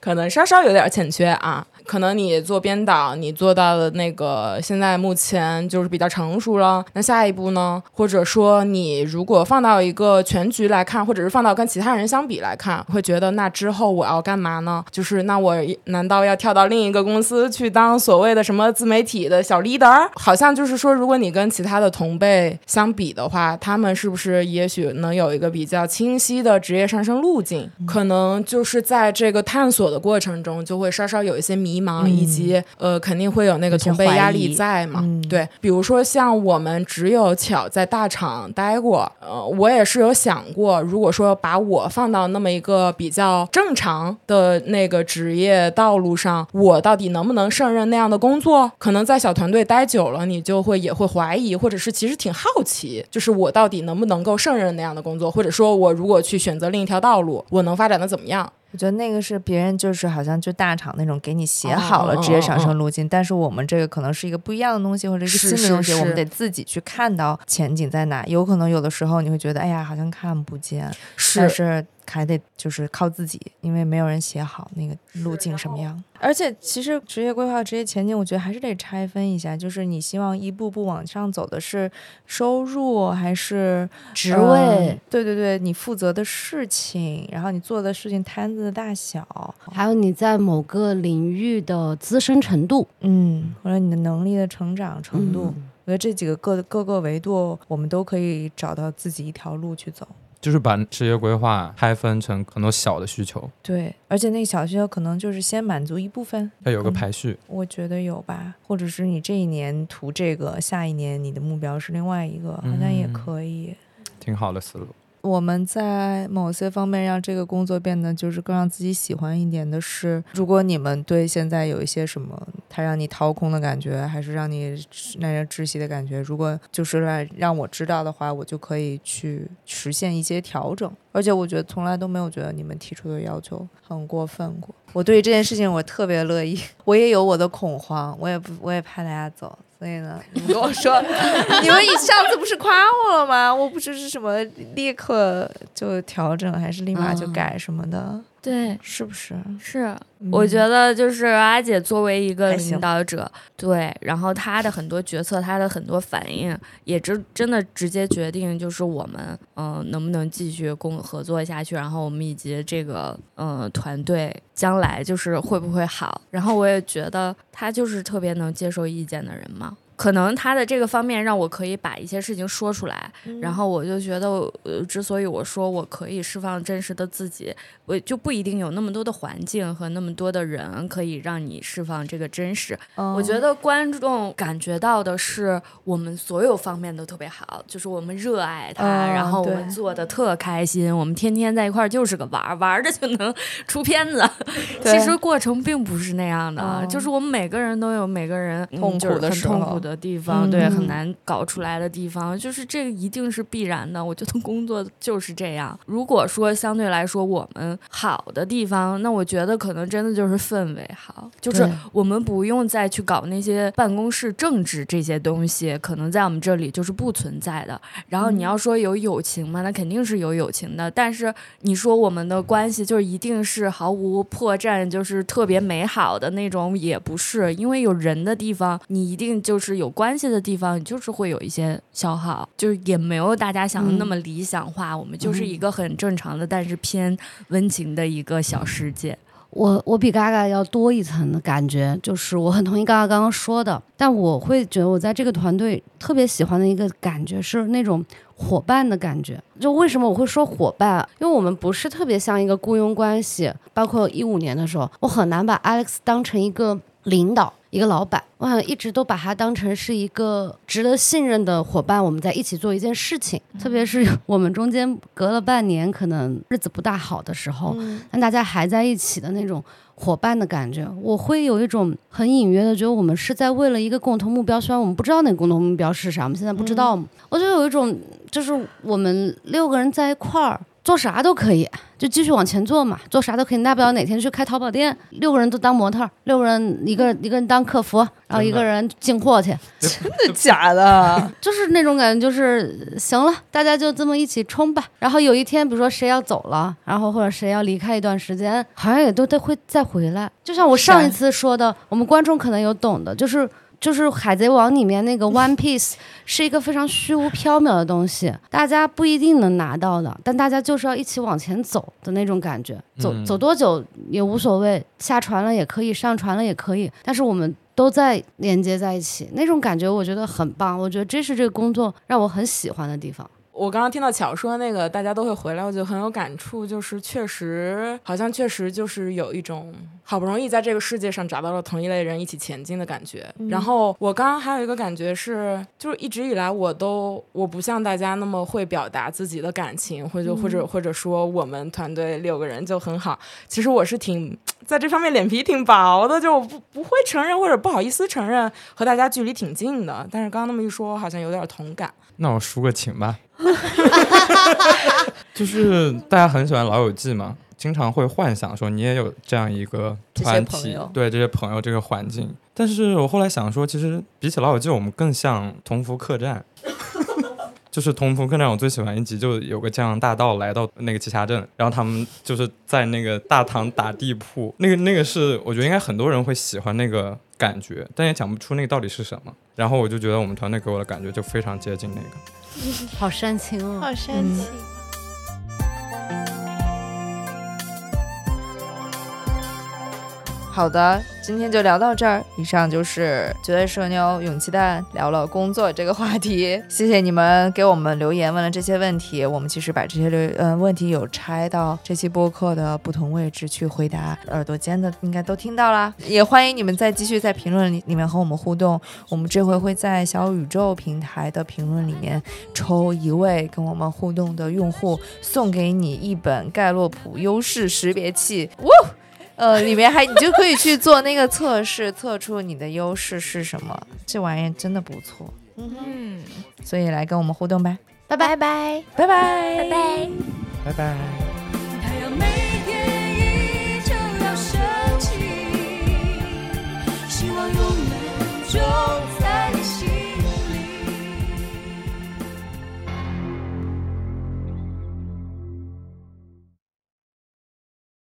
可能稍稍有点欠缺啊。可能你做编导，你做到的那个现在目前就是比较成熟了。那下一步呢？或者说你如果放到一个全局来看，或者是放到跟其他人相比来看，会觉得那之后我要干嘛呢？就是那我难道要跳到另一个公司去当所谓的什么自媒体的小 leader？好像就是说，如果你跟其他的同辈相比的话，他们是不是也许能有一个比较清晰的职业上升路径？可能就是在这个探索的过程中，就会稍稍有一些迷茫，嗯以及呃，肯定会有那个同辈压力在嘛。嗯对，比如说像我们只有巧在大厂待过，呃，我也是有想过，如果说把我放到那么一个比较正常的那个职业道路上，我到底能不能胜任那样的工作？可能在小团队待久了，你就会也会怀疑，或者是其实挺好奇，就是我到底能不能够胜任那样的工作，或者说我如果去选择另一条道路，我能发展的怎么样？我觉得那个是别人就是好像就大厂那种给你写哦好了职业上升路径，但是我们这个可能是一个不一样的东西，或者一个是新的东西，我们得自己去看到前景在哪。有可能有的时候你会觉得，哎呀，好像看不见，但是还得就是靠自己，因为没有人写好那个路径什么样。而且其实职业规划、职业前景，我觉得还是得拆分一下，就是你希望一步步往上走的是收入还是职嗯位，对对对，你负责的事情，然后你做的事情摊子的大小，还有你在某个领域的资深程度，嗯，或者你的能力的成长程度，嗯我觉得这几个各各个维度，我们都可以找到自己一条路去走。就是把职业规划拆分成很多小的需求，对，而且那个小需求可能就是先满足一部分，要有个嗯排序。我觉得有吧，或者是你这一年图这个，下一年你的目标是另外一个，好像也嗯可以。挺好的思路。我们在某些方面让这个工作变得就是更让自己喜欢一点的是，如果你们对现在有一些什么，它让你掏空的感觉，还是让你耐人窒息的感觉，如果就是来让我知道的话，我就可以去实现一些调整。而且我觉得从来都没有觉得你们提出的要求很过分过。我对于这件事情我特别乐意，我也有我的恐慌，我也不我也怕大家走。所以呢，你们跟我说，[laughs] 你们上次不是夸我了吗？我不知是什么立刻就调整，还是立马就改什么的，对，是不是？是，我觉得就是阿姐作为一个领导者，对，然后她的很多决策，她的很多反应，也真真的直接决定就是我们嗯、呃能不能继续共合作下去，然后我们以及这个嗯、呃团队将来就是会不会好。然后我也觉得她就是特别能接受意见的人嘛。可能他的这个方面让我可以把一些事情说出来，然后我就觉得，呃，之所以我说我可以释放真实的自己，我就不一定有那么多的环境和那么多的人可以让你释放这个真实。我觉得得观众感觉到的是我们所有方面都特别好，就是我们热爱它，嗯然后我们做的特开心，我们天天在一块儿就是个玩儿，玩着就能 [laughs] 出片子。[laughs] 其实过程并不是那样的，嗯就是我们每个人都有每个人嗯痛苦的时候的地方，嗯对，很嗯难搞出来的地方，就是这个一定是必然的。我觉得工作就是这样。如果说相对来说我们好的地方，那我觉得可能真的就是氛围好，就是我们不用再去搞那些办公室政治这些东西，可能在我们这里就是不存在的。然后你要说有友情嘛，那肯定是有友情的。但是你说我们的关系就是一定是毫无破绽，就是特别美好的那种，也不是。因为有人的地方，你一定就是有关系的地方，你就是会有一些消耗，就是也没有大家想的那么理想化。我们就是一个很正常的，但是偏温情的一个小世界。我我比嘎嘎要多一层的感觉，就是我很同意嘎嘎刚刚说的，但我会觉得我在这个团队特别喜欢的一个感觉是那种伙伴的感觉。就为什么我会说伙伴？因为我们不是特别像一个雇佣关系，包括一五年的时候，我很难把 Alex 当成一个领导。一个老板，我好像一直都把他当成是一个值得信任的伙伴，我们在一起做一件事情。特别是我们中间隔了半年，可能日子不大好的时候，但大家还在一起的那种伙伴的感觉，我会有一种很隐约的觉得我们是在为了一个共同目标，虽然我们不知道那个共同目标是啥，我们现在不知道嘛，我就有一种就是我们六个人在一块儿。做啥都可以，就继续往前做嘛，做啥都可以。大不了哪天去开淘宝店，六个人都当模特，六个人一个一个人当客服，然后一个人进货去，[laughs] 真的假的？就是那种感觉，就是行了，大家就这么一起冲吧。然后有一天，比如说谁要走了，然后或者谁要离开一段时间，好像也都都会再回来。就像我上一次说的，我们观众可能有懂的，就是。就是《海贼王》里面那个 [laughs] One Piece 是一个非常虚无缥缈的东西，大家不一定能拿到的，但大家就是要一起往前走的那种感觉，走走多久也无所谓，下船了也可以，上船了也可以，但是我们都在连接在一起，那种感觉我觉得很棒，我觉得这是这个工作让我很喜欢的地方。我刚刚听到巧说那个大家都会回来，我就很有感触，就是确实好像确实就是有一种好不容易在这个世界上找到了同一类人一起前进的感觉。然后我刚刚还有一个感觉是，就是一直以来我都我不像大家那么会表达自己的感情，或者或者或者说我们团队六个人就很好。其实我是挺在这方面脸皮挺薄的，就不不会承认或者不好意思承认和大家距离挺近的。但是刚刚那么一说，好像有点同感。那我抒个情吧。[laughs] 就是大家很喜欢《老友记》嘛，经常会幻想说你也有这样一个团体，对这些朋友这个环境。但是我后来想说，其实比起《老友记》，我们更像同福客栈。[laughs] 就是同福客栈，我最喜欢一集，就有个江洋大盗来到那个栖霞镇，然后他们就是在那个大堂打地铺，那个那个是我觉得应该很多人会喜欢那个感觉，但也讲不出那个到底是什么。然后我就觉得我们团队给我的感觉就非常接近那个。[laughs] 好煽情哦！好煽情。好的。今天就聊到这儿，以上就是绝对社牛勇气蛋聊了工作这个话题。[laughs] 谢谢你们给我们留言问了这些问题，我们其实把这些留嗯问题有拆到这期播客的不同位置去回答，耳朵尖的应该都听到啦。也欢迎你们再继续在评论里里面和我们互动。我们这回会在小宇宙平台的评论里面抽一位跟我们互动的用户，送给你一本盖洛普优势识别器。哇！呃，里面还你就可以去做那个测试，测出你的优势是什么。这玩意真的不错，嗯哼，所以来跟我们互动吧，拜拜拜拜拜拜拜拜拜。希望永远就。